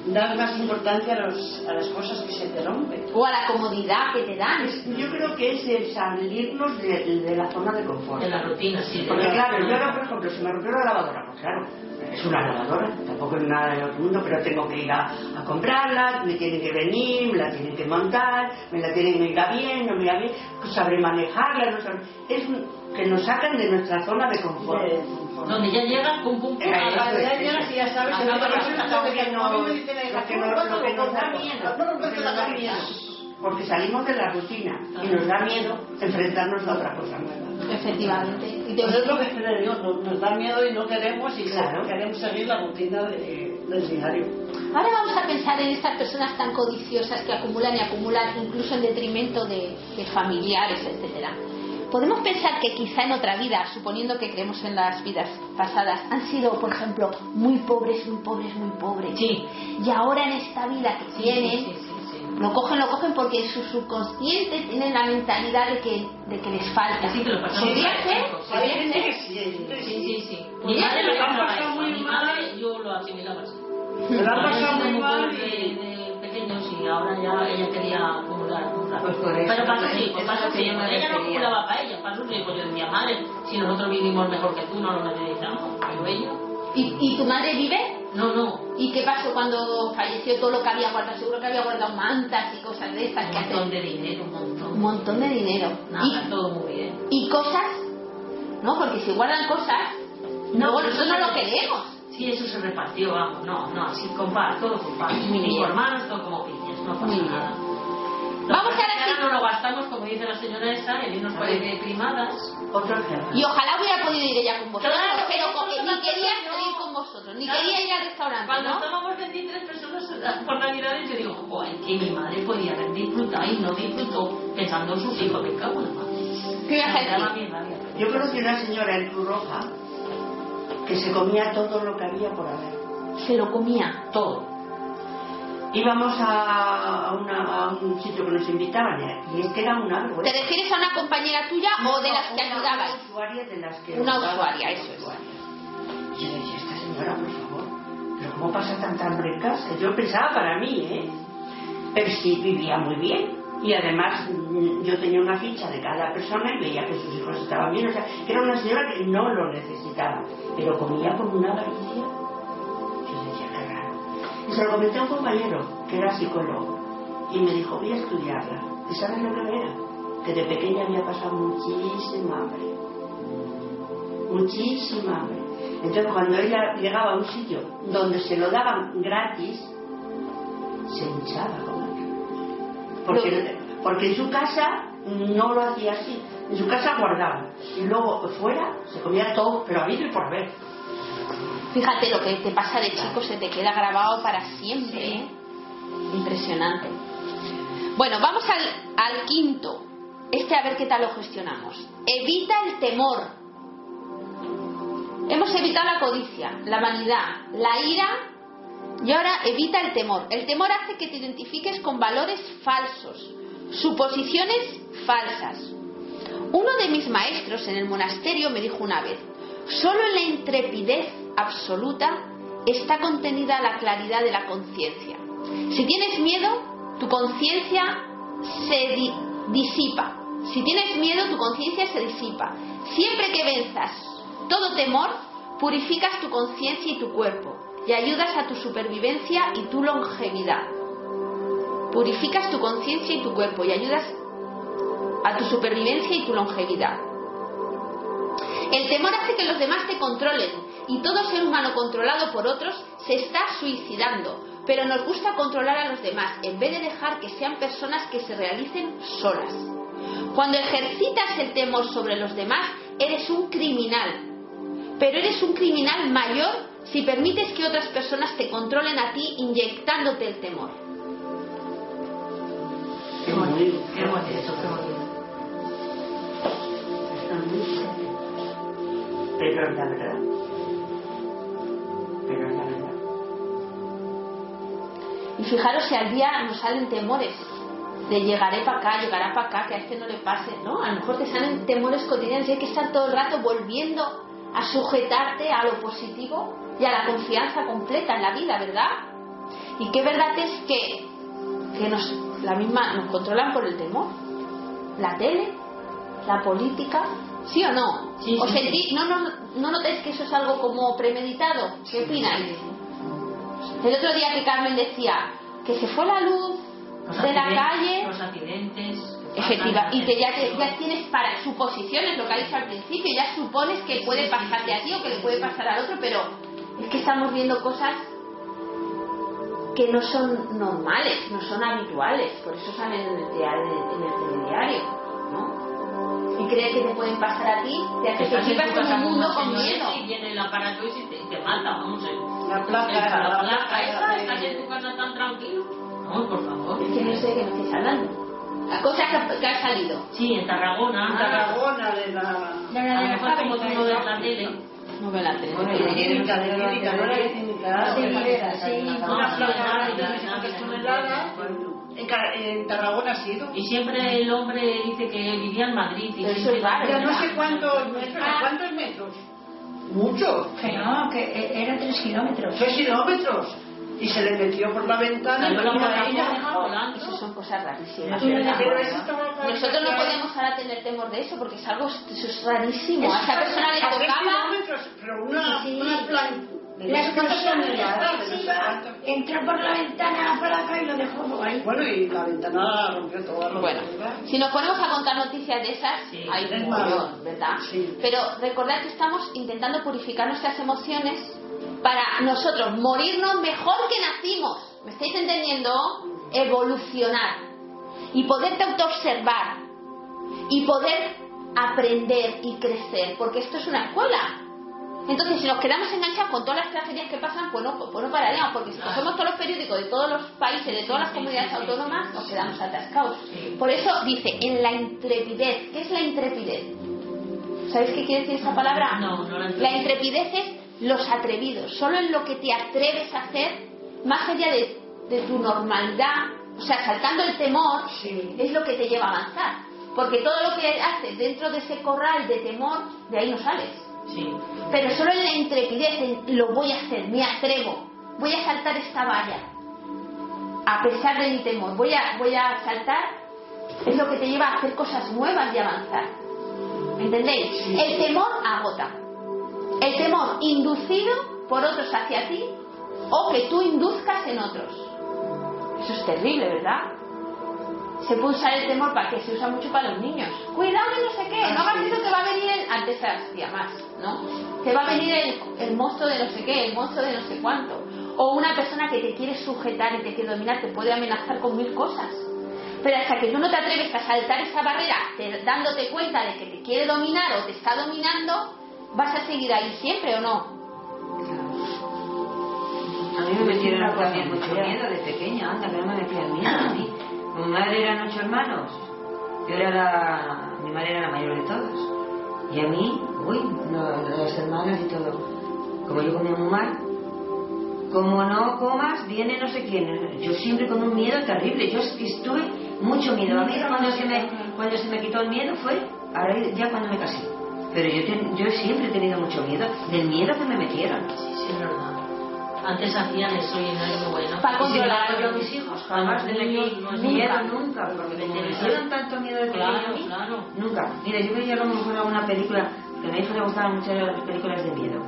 das más importancia a, los, a las cosas que se te rompen. O a la comodidad que te dan. Es- yo creo que es el salirnos de, de la zona de confort. En la rutina, sí. de Porque la- claro, yo ahora, por ejemplo, se me rompió la lavadora, pues claro, es una lavadora, tampoco es nada del otro mundo, pero tengo que ir a, a comprarla, me tienen que venir, me la tienen que montar, me la tienen que ir bien, no me irá bien, pues sabré manejarla, no sabré- es un- que nos sacan de nuestra zona de confort. De- Donde ya llegas, pum, pum, pum. Eh, a la-. Ya llegas y ya sabes, a mí me dice la hija, lo que "¿Cómo nos- vas a lo que nos da comprar? miedo, Porque salimos de la rutina y nos da miedo enfrentarnos a otra cosa nueva. Efectivamente. Y pues es lo que nos, da miedo y no queremos y claro. queremos seguir la rutina del diario. Ahora vamos a pensar en estas personas tan codiciosas que acumulan y acumulan incluso en detrimento de, de familiares, etcétera. Podemos pensar que quizá en otra vida, suponiendo que creemos en las vidas pasadas, han sido, por ejemplo, muy pobres, muy pobres, muy pobres. Sí. Y ahora en esta vida que tienen, lo cogen, lo cogen porque su subconsciente tienen la mentalidad de que, de que les falta. Sí, que lo pasan ¿Podría ser? ¿Podría ser? Sí, sí, sí. Mi madre lo pasado muy mal. Yo lo asimilaba así. Me lo han pasado muy mal. De pequeños y ahora ya ella quería acumular, acumular. Pues por eso, Pero pasa así, pues pasa así. Ella no acumulaba para ella, para sus hijos. Yo decía, madre, si nosotros vivimos mejor que tú, no lo necesitamos. Pero ella... ¿Y, ¿Y tu madre vive? No, no. ¿Y qué pasó cuando falleció todo lo que había guardado? Seguro que había guardado mantas y cosas de estas. Un montón de dinero, un montón. Un montón de dinero. Nada, todo muy bien. ¿Y cosas? No, porque si guardan cosas, no, luego nosotros no lo queremos. Sí, eso se repartió, vamos, no, no, así compar, todo compar. Mis hermanos, todo como piñas, no pasa nada. Vamos a la no lo gastamos, como dice la señora esa, en irnos por de primadas. Otro Y ojalá hubiera podido ir ella con vosotros, pero ni quería salir con vosotros, ni quería ir al restaurante, Cuando ¿no? estábamos 23 personas [laughs] por Navidades, yo digo, joder, que mi madre podía haber disfrutado y no disfrutó pensando en sus hijos, me cago en la ¿Qué a decir? Yo conocí una señora en Cruz Roja que se comía todo lo que había por haber. Se lo comía todo íbamos a, un sitio que nos invitaban y este era una vergüenza. ¿Te refieres a una compañera tuya o de las que ayudabas? Una usuaria de las que Una usuaria, eso es. Y yo decía, esta señora, por favor, pero ¿cómo pasa tanta hambre en casa? Yo pensaba para mí, ¿eh? Pero sí vivía muy bien. Y además mm, yo tenía una ficha de cada persona y veía que sus hijos estaban bien. O sea, que era una señora que no lo necesitaba, pero comía con una avaricia se lo comenté a un compañero que era psicólogo y me dijo, voy a estudiarla. ¿Y sabes lo que era? Que de pequeña había pasado muchísima hambre. Muchísima hambre. Entonces cuando ella llegaba a un sitio donde se lo daban gratis, se hinchaba con Porque, porque en su casa no lo hacía así. En su casa guardaba. Y luego fuera se comía todo, pero a mí y por ver. Fíjate, lo que te pasa de chico se te queda grabado para siempre. ¿eh? Impresionante. Bueno, vamos al, al quinto. Este a ver qué tal lo gestionamos. Evita el temor. Hemos evitado la codicia, la vanidad, la ira y ahora evita el temor. El temor hace que te identifiques con valores falsos, suposiciones falsas. Uno de mis maestros en el monasterio me dijo una vez, solo en la intrepidez absoluta está contenida la claridad de la conciencia. Si tienes miedo, tu conciencia se disipa. Si tienes miedo, tu conciencia se disipa. Siempre que venzas todo temor, purificas tu conciencia y tu cuerpo y ayudas a tu supervivencia y tu longevidad. Purificas tu conciencia y tu cuerpo y ayudas a tu supervivencia y tu longevidad. El temor hace que los demás te controlen y todo ser humano controlado por otros se está suicidando, pero nos gusta controlar a los demás en vez de dejar que sean personas que se realicen solas. Cuando ejercitas el temor sobre los demás, eres un criminal, pero eres un criminal mayor si permites que otras personas te controlen a ti inyectándote el temor. Qué qué qué. Y fijaros si al día nos salen temores de llegaré para acá, llegará para acá, que a este no le pase, ¿no? A lo mejor te salen temores cotidianos y hay que estar todo el rato volviendo a sujetarte a lo positivo y a la confianza completa en la vida, ¿verdad? Y qué verdad es que, que nos, la misma, nos controlan por el temor. La tele, la política, ¿Sí o no? Sí, ¿O no, no, no notáis que eso es algo como premeditado? ¿Qué opináis? El otro día que Carmen decía que se fue la luz de la calle. Los accidentes. Efectiva, y que ya, ya tienes para suposiciones, lo que ha dicho al principio, ya supones que puede pasarte a ti o que le puede pasar al otro, pero es que estamos viendo cosas que no son normales, no son habituales, por eso salen en el, en el telediario, ¿no? Y crees que te pueden pasar a ti, te hace que vivas en un mundo con miedo. Y viene el aparato y te, te mata, vamos, la placa, la, la placa esa, estás en tu casa tan tranquilo. No, por favor. Es que no sé de qué me estáis hablando. La cosa que, que ha salido. Sí, en Tarragona. En Tarragona, de la... De la, de la como tú no ves la tele. No me la tele. Bueno, de química, de química, no la de química. Sí, una placa de toneladas. En Tarragona ha sido. Y siempre el hombre dice que vivía en Madrid. Y no sé cuántos metros. ¿Cuántos metros? Mucho. Que no, que eran tres kilómetros. Tres kilómetros y se le metió por la ventana y a ella. Eso son cosas rarísimas. Nosotros no podemos ahora tener temor de eso porque es algo eso es rarísimo. A esa persona le tocaba. Pero una, una plan, las personas entró por la ventana por acá y lo dejó ahí. Bueno, y la ventana rompió todo. Bueno, si nos ponemos a contar noticias de esas, sí, hay un montón, ¿verdad? Sí. Pero recordad que estamos intentando purificar nuestras emociones para nosotros morirnos mejor que nacimos. ¿Me estáis entendiendo? Evolucionar. Y poderte autoobservar. Y poder aprender y crecer. Porque esto es una escuela. Entonces, si nos quedamos enganchados con todas las tragedias que pasan, pues no, pues no pararíamos, porque si cogemos todos los periódicos de todos los países, de todas las comunidades autónomas, nos quedamos atascados. Por eso dice, en la intrepidez. ¿Qué es la intrepidez? ¿Sabéis qué quiere decir esa palabra? No, no La intrepidez es los atrevidos, solo en lo que te atreves a hacer, más allá de, de tu normalidad, o sea, saltando el temor, Sí. es lo que te lleva a avanzar. Porque todo lo que haces dentro de ese corral de temor, de ahí no sales. Sí. Pero solo en la intrepidez, en lo voy a hacer, me atrevo, voy a saltar esta valla, a pesar de mi temor, voy a, voy a saltar, es lo que te lleva a hacer cosas nuevas y avanzar. ¿Entendéis? El temor agota. El temor inducido por otros hacia ti o que tú induzcas en otros. Eso es terrible, ¿verdad? Se puede usar el temor para que se usa mucho para los niños. Cuidado que no sé qué, no hagas eso que va a venir el... Antes hacía más, ¿no? Que va a venir el, el monstruo de no sé qué, el monstruo de no sé cuánto. O una persona que te quiere sujetar y te quiere dominar te puede amenazar con mil cosas. Pero hasta que tú no te atreves a saltar esa barrera te- dándote cuenta de que te quiere dominar o te está dominando, vas a seguir ahí siempre o no. A mí me metieron también mucho miedo de pequeña, anda, que no me metían miedo a mí. Mi madre eran ocho hermanos. Yo era la... Mi madre era la mayor de todos. Y a mí, uy, no, las hermanas y todo. Como yo comía muy mal, como no comas, viene no sé quién. Yo siempre con un miedo terrible. Yo estuve mucho miedo. A mí cuando se me, cuando se me quitó el miedo fue ahora ya cuando me casé. Pero yo, ten- yo siempre he tenido mucho miedo del miedo que me metieron. Sí, sí, es verdad. Antes hacían eso y no es muy bueno. Para controlar. yo a mis hijos jamás de miedo nunca, porque me metieron tanto miedo de pequeño a Claro, mí, claro. nunca. Mira, yo veía a lo mejor alguna película, que a mi hijo le gustaban mucho las películas de miedo.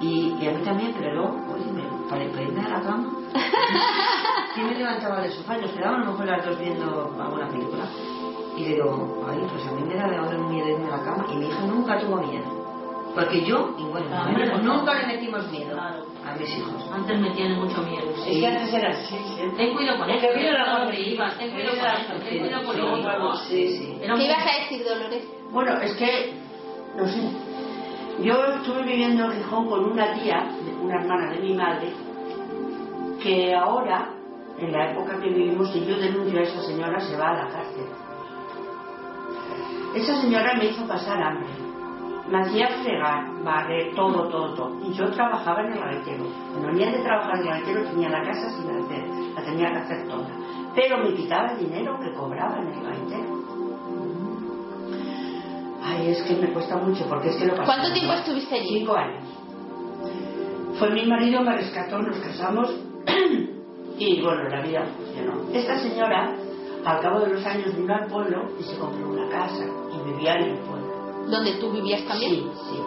Y, y a mí también, pero luego, oye, me, para, para irme a la cama, [laughs] sí me levantaba del sofá y nos quedábamos a lo mejor las dos viendo alguna película. Y digo, ay, pues a mí me da de ahora un miedo irme a la cama. Y mi hija nunca tuvo miedo. Porque yo, y bueno, Ah, nunca le metimos miedo Claro. a mis hijos. Antes me tienen mucho miedo. Es Sí. que antes era así, siempre. Ten cuidado con Es esto. que la ten cuidado pandemia. con ten cuidado con esto, ten cuidado con lo otro. sí, sí. Era ¿Qué ibas a decir, Dolores? Bueno, es que, no sé, yo estuve viviendo en Gijón con una tía, una hermana de mi madre, que ahora, en la época que vivimos, si yo denuncio a esa señora, se va a la cárcel. Esa señora me hizo pasar hambre. Me hacía fregar, barrer, todo, todo, todo. Y yo trabajaba en el gavetero. Cuando venía de trabajar en el gavetero tenía la casa sin hacer, la tenía que hacer toda. Pero me quitaba el dinero que cobraba en el gavetero. Ay, es que me cuesta mucho porque es que lo pasé. ¿Cuánto tiempo estuviste allí? Cinco años. Fue mi marido, me rescató, nos casamos [clears throat] y bueno, la vida funcionó. Esta señora, al cabo de los años, vino al pueblo y se compró una casa y vivía en el pueblo. ¿Donde tú vivías también? Sí, sí.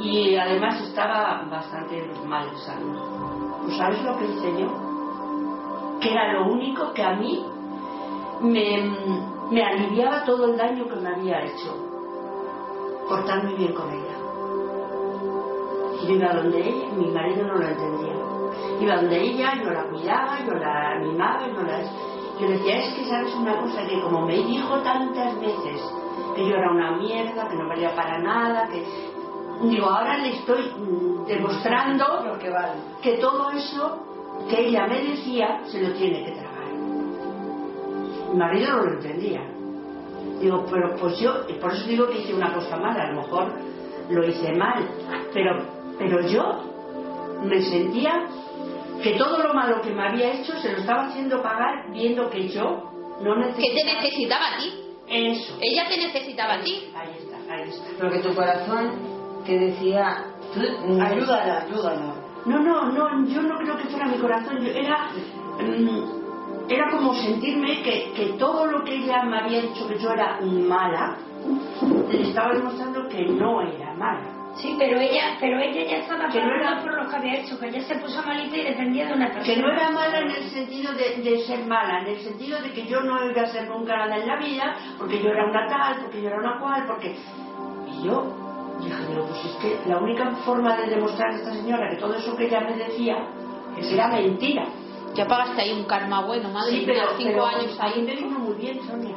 Y además estaba bastante mal de salud. Pues ¿sabes lo que hice yo? Que era lo único que a mí me, me aliviaba todo el daño que me había hecho. Portarme bien con ella. Y iba donde ella, mi marido no lo entendía. Iba donde ella, yo la cuidaba, yo la animaba, yo la... Yo decía, es que sabes una cosa, que como me dijo tantas veces que yo era una mierda, que no valía para nada, que... Digo, ahora le estoy mm, demostrando [laughs] Lo que, vale. que todo eso que ella me decía se lo tiene que tragar. Mi marido no lo entendía. Digo, pero pues yo, por eso digo que hice una cosa mala, a lo mejor lo hice mal, pero, pero yo me sentía que todo lo malo que me había hecho se lo estaba haciendo pagar viendo que yo no necesitaba. Que te necesitaba a ti. Eso. Ella te necesitaba a ti. Ahí está, ahí está. Porque tu corazón te decía, tú, Ayúdala, ayúdala. No, no, no, yo no creo que fuera mi corazón, yo era, mm, era como sentirme que, que todo lo que ella me había dicho que yo era mala, le estaba demostrando que no era mala. Sí, pero ella, pero ella ya estaba Que no era- por lo que había hecho, que ella se puso malita y dependía de una persona. Que no era mala en el sentido de, de ser mala, en el sentido de que yo no iba a ser nunca nada en la vida, porque yo era una tal, porque yo era una cual, porque... Y yo dije, digo, pues es que la única forma de demostrar a esta señora que todo eso que ella me decía era mentira. Ya pagaste ahí un karma bueno, madre Sí, mía, pero, cinco pero años ahí. me vino muy bien, Sonia.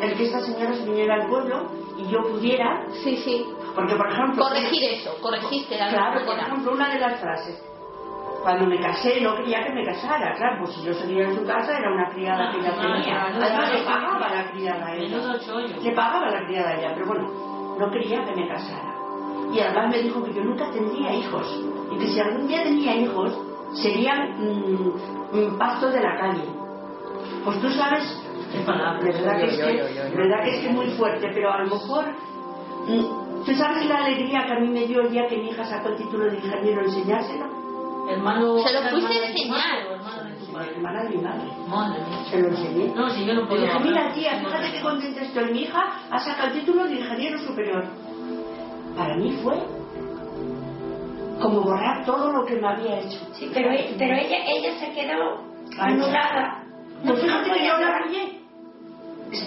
El que esta señora se viniera al pueblo y yo pudiera, Sí, sí. porque por ejemplo... Corregir eso, corregiste alguna Claro, por ejemplo, una de las frases. Cuando me casé no quería que me casara, claro, pues si yo salía en su casa era una criada que ella Claro, tenía. Además le pagaba la criada a ella. Le pagaba la criada a ella, pero bueno, no quería que me casara. Y además me dijo que yo nunca tendría hijos y que si algún día tenía hijos serían mm, mm, pastos de la calle. Pues tú sabes, Qué palabra. de verdad que es que, de verdad que es que muy fuerte, pero a lo mejor mm, tú sabes la alegría que a mí me dio el día que mi hija sacó el título de ingeniero enseñárselo. Hermano, Se lo fuiste a enseñar. madre o hermano de tu Mi padre. hermana de mi madre. Madre mía. Se lo enseñé. No, si yo no Le puedo dije, hablar. mira tía, fíjate qué contenta estoy. Mi hija ha sacado el título de ingeniero superior. Para mí fue como borrar todo lo que me había hecho. Sí, pero, pero ella, ella se quedó anulada. No Pues fíjate que yo la apoyé.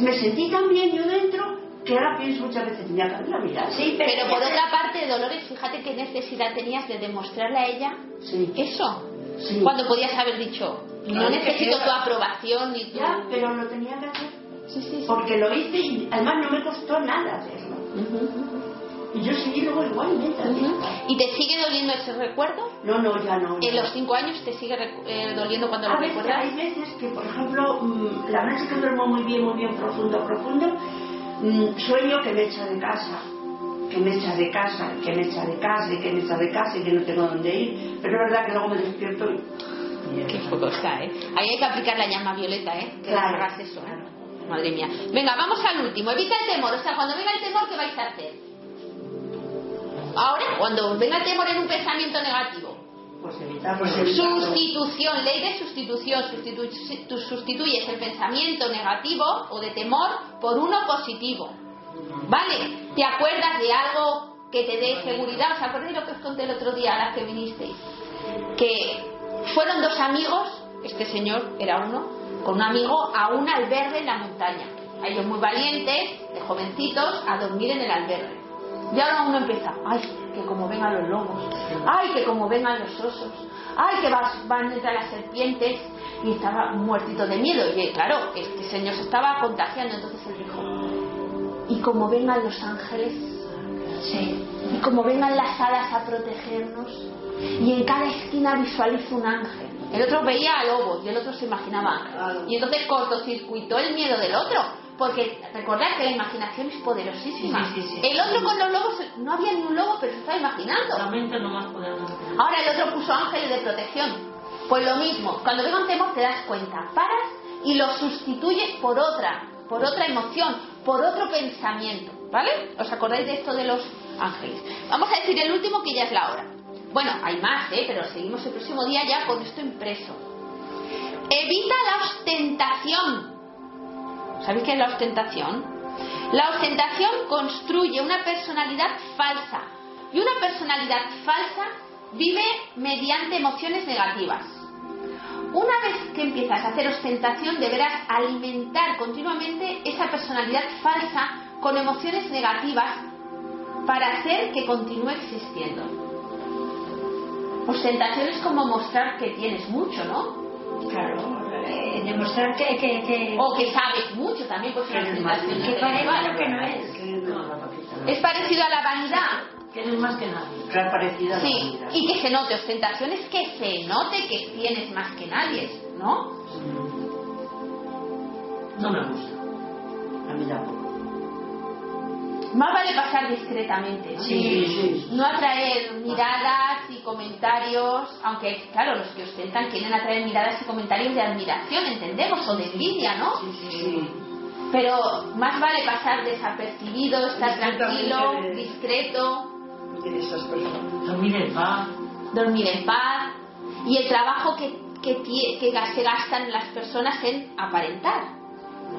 Me sentí tan bien yo dentro que ahora pienso muchas veces, tenía que haberla mirado. Sí, pero, Pero por otra parte, Dolores, fíjate qué necesidad tenías de demostrarle a ella Sí. eso. Sí. Cuando podías haber dicho, no necesito tu aprobación ni tu... Ya, pero lo tenía que hacer. Sí, sí, sí. Porque lo hice y además no me costó nada hacerlo. Y yo seguí luego igualmente. Ujú. ¿Y te sigue doliendo ese recuerdo? No, no, ya no. En los cinco años te sigue eh, doliendo cuando lo veces, recuerdas. hay veces que, por ejemplo, mm, la noche que duermo muy bien, muy bien, profundo, profundo, mm, sueño que me echa de casa, que me echa de casa, que me echa de casa, y que me echa de casa, y que no tengo dónde ir. Pero es verdad que luego me despierto y... Qué poco está, ¿eh? Ahí hay que aplicar la llama violeta, ¿eh? Que Claro. hagas eso, ¿eh? Madre mía. Venga, vamos al último. Evita el temor. O sea, cuando venga el temor, ¿qué vais a hacer? Cuando venga el temor en un negativo. Pues evitar, Pues. Sustitución, ley de sustitución. Sustitu- tú sustituyes el pensamiento negativo o de temor por uno positivo. ¿Vale? ¿Te acuerdas de algo que te dé seguridad? ¿Os acordáis lo que os conté el otro día a las que vinisteis? Que fueron dos amigos, este señor era uno, con un amigo a un albergue en la montaña. A ellos muy valientes, de jovencitos, a dormir en el albergue. Y ahora uno empieza, ay, que como vengan los lobos, ay, que como vengan los osos, ay, que vas- van a entrar las serpientes, y estaba muertito de miedo. Y claro, este señor se estaba contagiando, entonces él dijo, y como vengan los ángeles, sí, y como vengan las hadas a protegernos, y en cada esquina visualizo un ángel. El otro veía a lobos y el otro se imaginaba. Y entonces cortocircuitó el miedo del otro, porque recordad que la imaginación es poderosísima. Sí, sí, sí, sí. El otro con los lobos, no había ni un lobo, pero se estaba imaginando. La mente no más poderosa. Ahora el otro puso ángeles de protección. Pues lo mismo, cuando venga un temor te das cuenta, paras y lo sustituyes por otra, por otra emoción, por otro pensamiento. ¿Vale? ¿Os acordáis de esto de los ángeles? Vamos a decir el último que ya es la hora. Bueno, hay más, ¿eh? pero seguimos el próximo día ya con esto impreso. Evita la ostentación. ¿Sabéis qué es la ostentación? La ostentación construye una personalidad falsa y una personalidad falsa vive mediante emociones negativas. Una vez que empiezas a hacer ostentación deberás alimentar continuamente esa personalidad falsa con emociones negativas para hacer que continúe existiendo. Ostentación es como mostrar que tienes mucho, ¿no? Claro, eh, demostrar que, que, que, O que sabes mucho también, pues una ostentación. que parece lo que no es. Es parecido a la vanidad. Que eres más que nadie. Claro, parecida a la Sí, vanidad. y que se note. Ostentación es que se note que tienes más que nadie, ¿no? No me gusta. A mí tampoco. Más vale pasar discretamente, ¿no? Sí, sí. No atraer miradas y comentarios, aunque claro, los que ostentan quieren atraer miradas y comentarios de admiración, entendemos, o de envidia, ¿no? Sí. Pero más vale pasar desapercibido, estar tranquilo, discreto, de esas personas. Dormir en paz. dormir en paz y el trabajo que, que, que se gastan las personas en aparentar.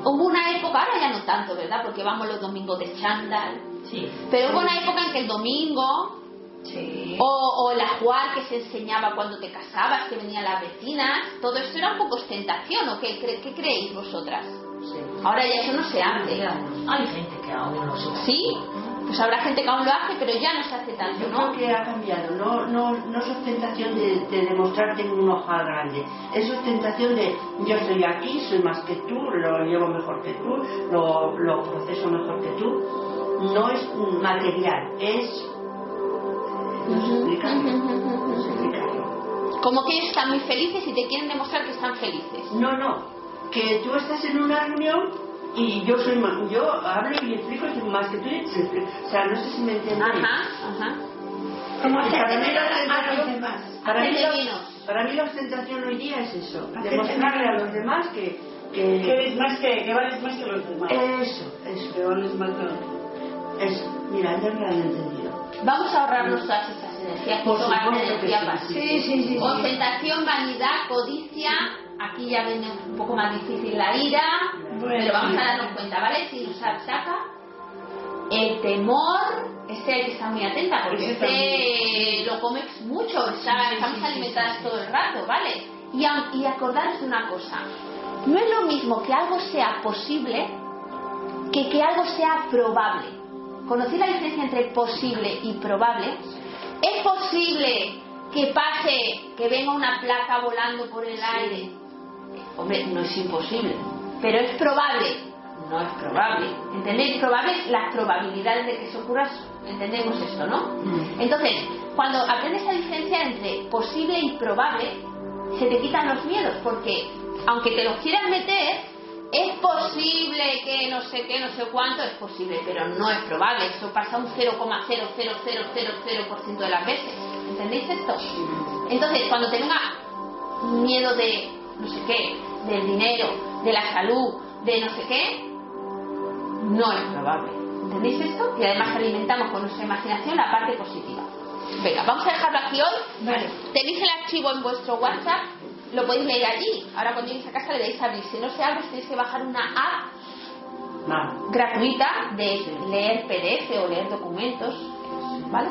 Hubo una época, ahora ya no tanto, ¿verdad? Porque vamos los domingos de chándal. Sí. Pero hubo una época en que el domingo Sí. o, o el ajuar que se enseñaba cuando te casabas, que venían las vecinas, todo esto era un poco ostentación, ¿o qué, cre- qué creéis vosotras? Ahora ya eso no se hace. Hay gente que aún no lo ¿Sí? Pues habrá gente que aún lo hace, pero ya no se hace tanto, Yo ¿no? creo que ha cambiado. No, no, no es ostentación de, de demostrar que tengo un ojal grande. Es ostentación de yo estoy aquí, soy más que tú, lo llevo mejor que tú, lo, lo proceso mejor que tú. No es material, es. No explicarlo. Como que ellos están muy felices y te quieren demostrar que están felices. No, no. Que tú estás en una reunión y yo soy más. Yo hablo y explico más que tú. O sea, no sé si me entiendes. Ajá, ajá. Como para mí la demás. Para mí, la, menos. para mí la ostentación hoy día es eso, demostrarle a los demás que, Que que eres más que, que vales más que los demás. eso, eso, Que vales más que los demás. eso. Mira, ya me lo han entendido. Vamos a ahorrarnos todas estas energías que Por son energía pasiva. sí, sí, sí. Ostentación, vanidad, codicia. Aquí ya viene un poco más difícil la ira, Bueno, pero vamos a darnos cuenta, ¿vale? Si usar saca. El temor, este hay que estar muy atenta porque este lo comes mucho, está- estamos alimentadas todo el rato, ¿vale? Y, a- y acordaros de una cosa, no es lo mismo que algo sea posible que que algo sea probable. ¿Conocéis la diferencia entre posible y probable? ¿Es posible que pase, que venga una placa volando por el aire? Hombre, no es imposible, pero es probable. No es probable. ¿Entendéis? Probable es las probabilidades de que eso ocurra. Entendemos esto, ¿no? Entonces, cuando aprendes esa diferencia entre posible y probable, se te quitan los miedos, porque aunque te los quieran meter, es posible que no sé qué, no sé cuánto, es posible, pero no es probable. Eso pasa un 0,00000% de las veces. ¿Entendéis esto? Entonces, cuando te venga miedo de no sé qué, del dinero, de la salud, de no sé qué, no es probable. ¿Entendéis esto? Y además alimentamos con nuestra imaginación la parte positiva. Venga, vamos a dejarlo aquí hoy. Vale. Tenéis el archivo en vuestro WhatsApp, lo podéis leer allí. Ahora cuando lleguéis a casa le dais a abrir. Si no se abre, tenéis que bajar una app gratuita de leer PDF o leer documentos. ¿Vale?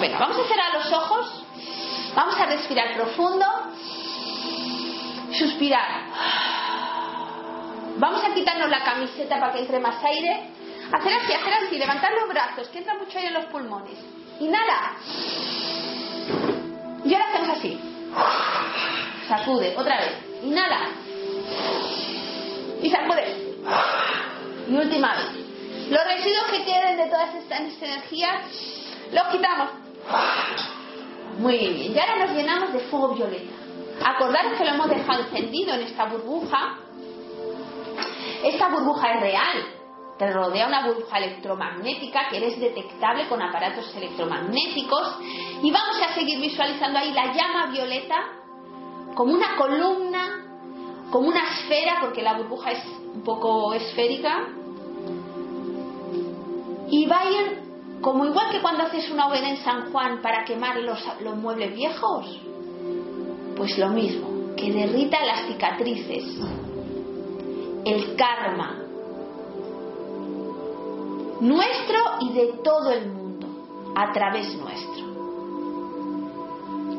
Venga, vamos a cerrar los ojos. Vamos a respirar profundo. Suspirar. Vamos a quitarnos la camiseta para que entre más aire. Hacer así, hacer así, levantar los brazos, que entra mucho aire en los pulmones. Inhala. Y ahora hacemos así. Sacude, otra vez. Inhala. Y sacude. Y última vez. Los residuos que queden de todas estas energías los quitamos. Muy bien. Y ahora nos llenamos de fuego violeta. Acordaros que lo hemos dejado encendido en esta burbuja. Esta burbuja es real. Te rodea una burbuja electromagnética que eres detectable con aparatos electromagnéticos. Y vamos a seguir visualizando ahí la llama violeta como una columna, como una esfera, porque la burbuja es un poco esférica. Y va a ir como igual que cuando haces una hoguera en San Juan para quemar los, los muebles viejos. Pues lo mismo, que derrita las cicatrices, el karma, nuestro y de todo el mundo, a través nuestro.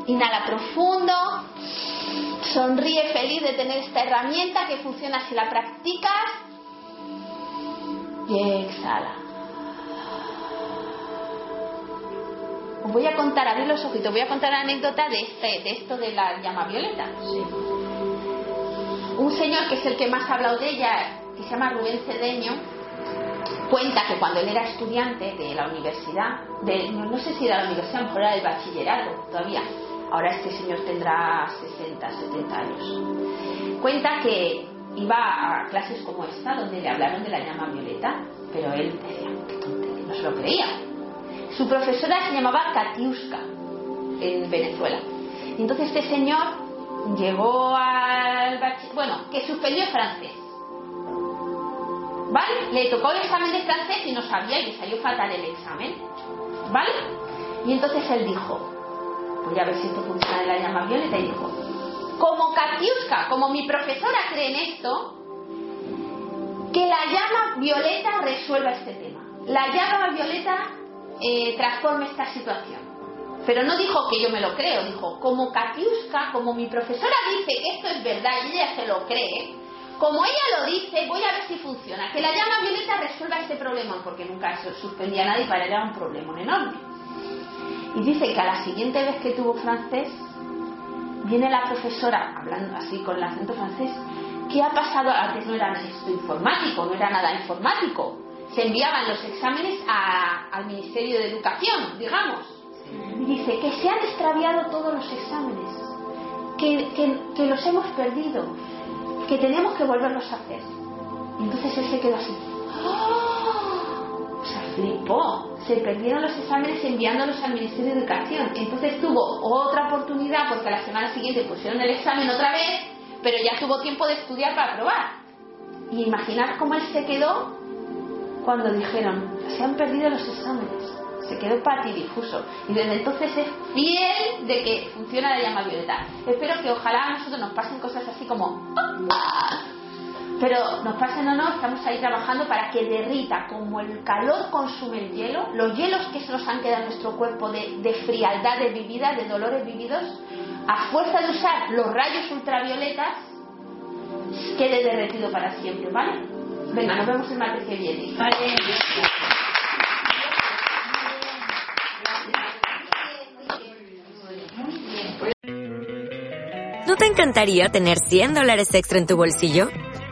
Inhala profundo, sonríe feliz de tener esta herramienta que funciona si la practicas y exhala. Os voy a contar, abrir los te voy a contar la anécdota de, este, de esto de la llama violeta. Un señor que es el que más ha hablado de ella, que se llama Rubén Cedeño, cuenta que cuando él era estudiante de la universidad, de, no, sé si era la universidad, a lo mejor era del bachillerato todavía, ahora este señor tendrá 60, 70 años, cuenta que iba a clases como esta, donde le hablaron de la llama violeta, pero él decía, no se lo creía. Su profesora se llamaba Katiuska en Venezuela. Entonces este señor llegó al bueno, que suspendió francés. ¿Vale? Le tocó el examen de francés y no sabía y le salió fatal el examen. ¿Vale? Y entonces él dijo, voy a ver si esto funciona en la llama violeta y dijo, como Katiuska, como mi profesora cree en esto, que la llama violeta resuelva este tema. La llama violeta eh, transforme esta situación. Pero no dijo que yo me lo creo, dijo, como Katiuska, como mi profesora dice que esto es verdad y ella se lo cree, como ella lo dice, voy a ver si funciona. Que la llama violeta resuelva este problema, porque nunca suspendía a nadie para ella era un problema enorme. Y dice que a la siguiente vez que tuvo francés, viene la profesora, hablando así con el acento francés, ¿qué ha pasado? Antes no era esto informático, no era nada informático. Se enviaban los exámenes al Ministerio de Educación, digamos. Y dice que se han extraviado todos los exámenes, que, que, los hemos perdido, que tenemos que volverlos a hacer. Y entonces él se quedó así. ¡Oh! Se flipó se perdieron los exámenes enviándolos al Ministerio de Educación. Entonces tuvo otra oportunidad porque la semana siguiente pusieron el examen otra vez, pero ya tuvo tiempo de estudiar para aprobar. Y imaginar cómo él se quedó cuando dijeron, se han perdido los exámenes. Se quedó patidifuso. Y desde entonces es fiel de que funciona la llama violeta. Espero que ojalá a nosotros nos pasen cosas así como... Pero nos pasen o no, estamos ahí trabajando para que derrita, como el calor consume el hielo, los hielos que se nos han quedado en nuestro cuerpo de, de frialdades vividas, de dolores vividos, a fuerza de usar los rayos ultravioletas, quede derretido para siempre, ¿vale? Venga, nos vemos el martes que viene. Vale. ¿No te encantaría tener 100 dólares extra en tu bolsillo?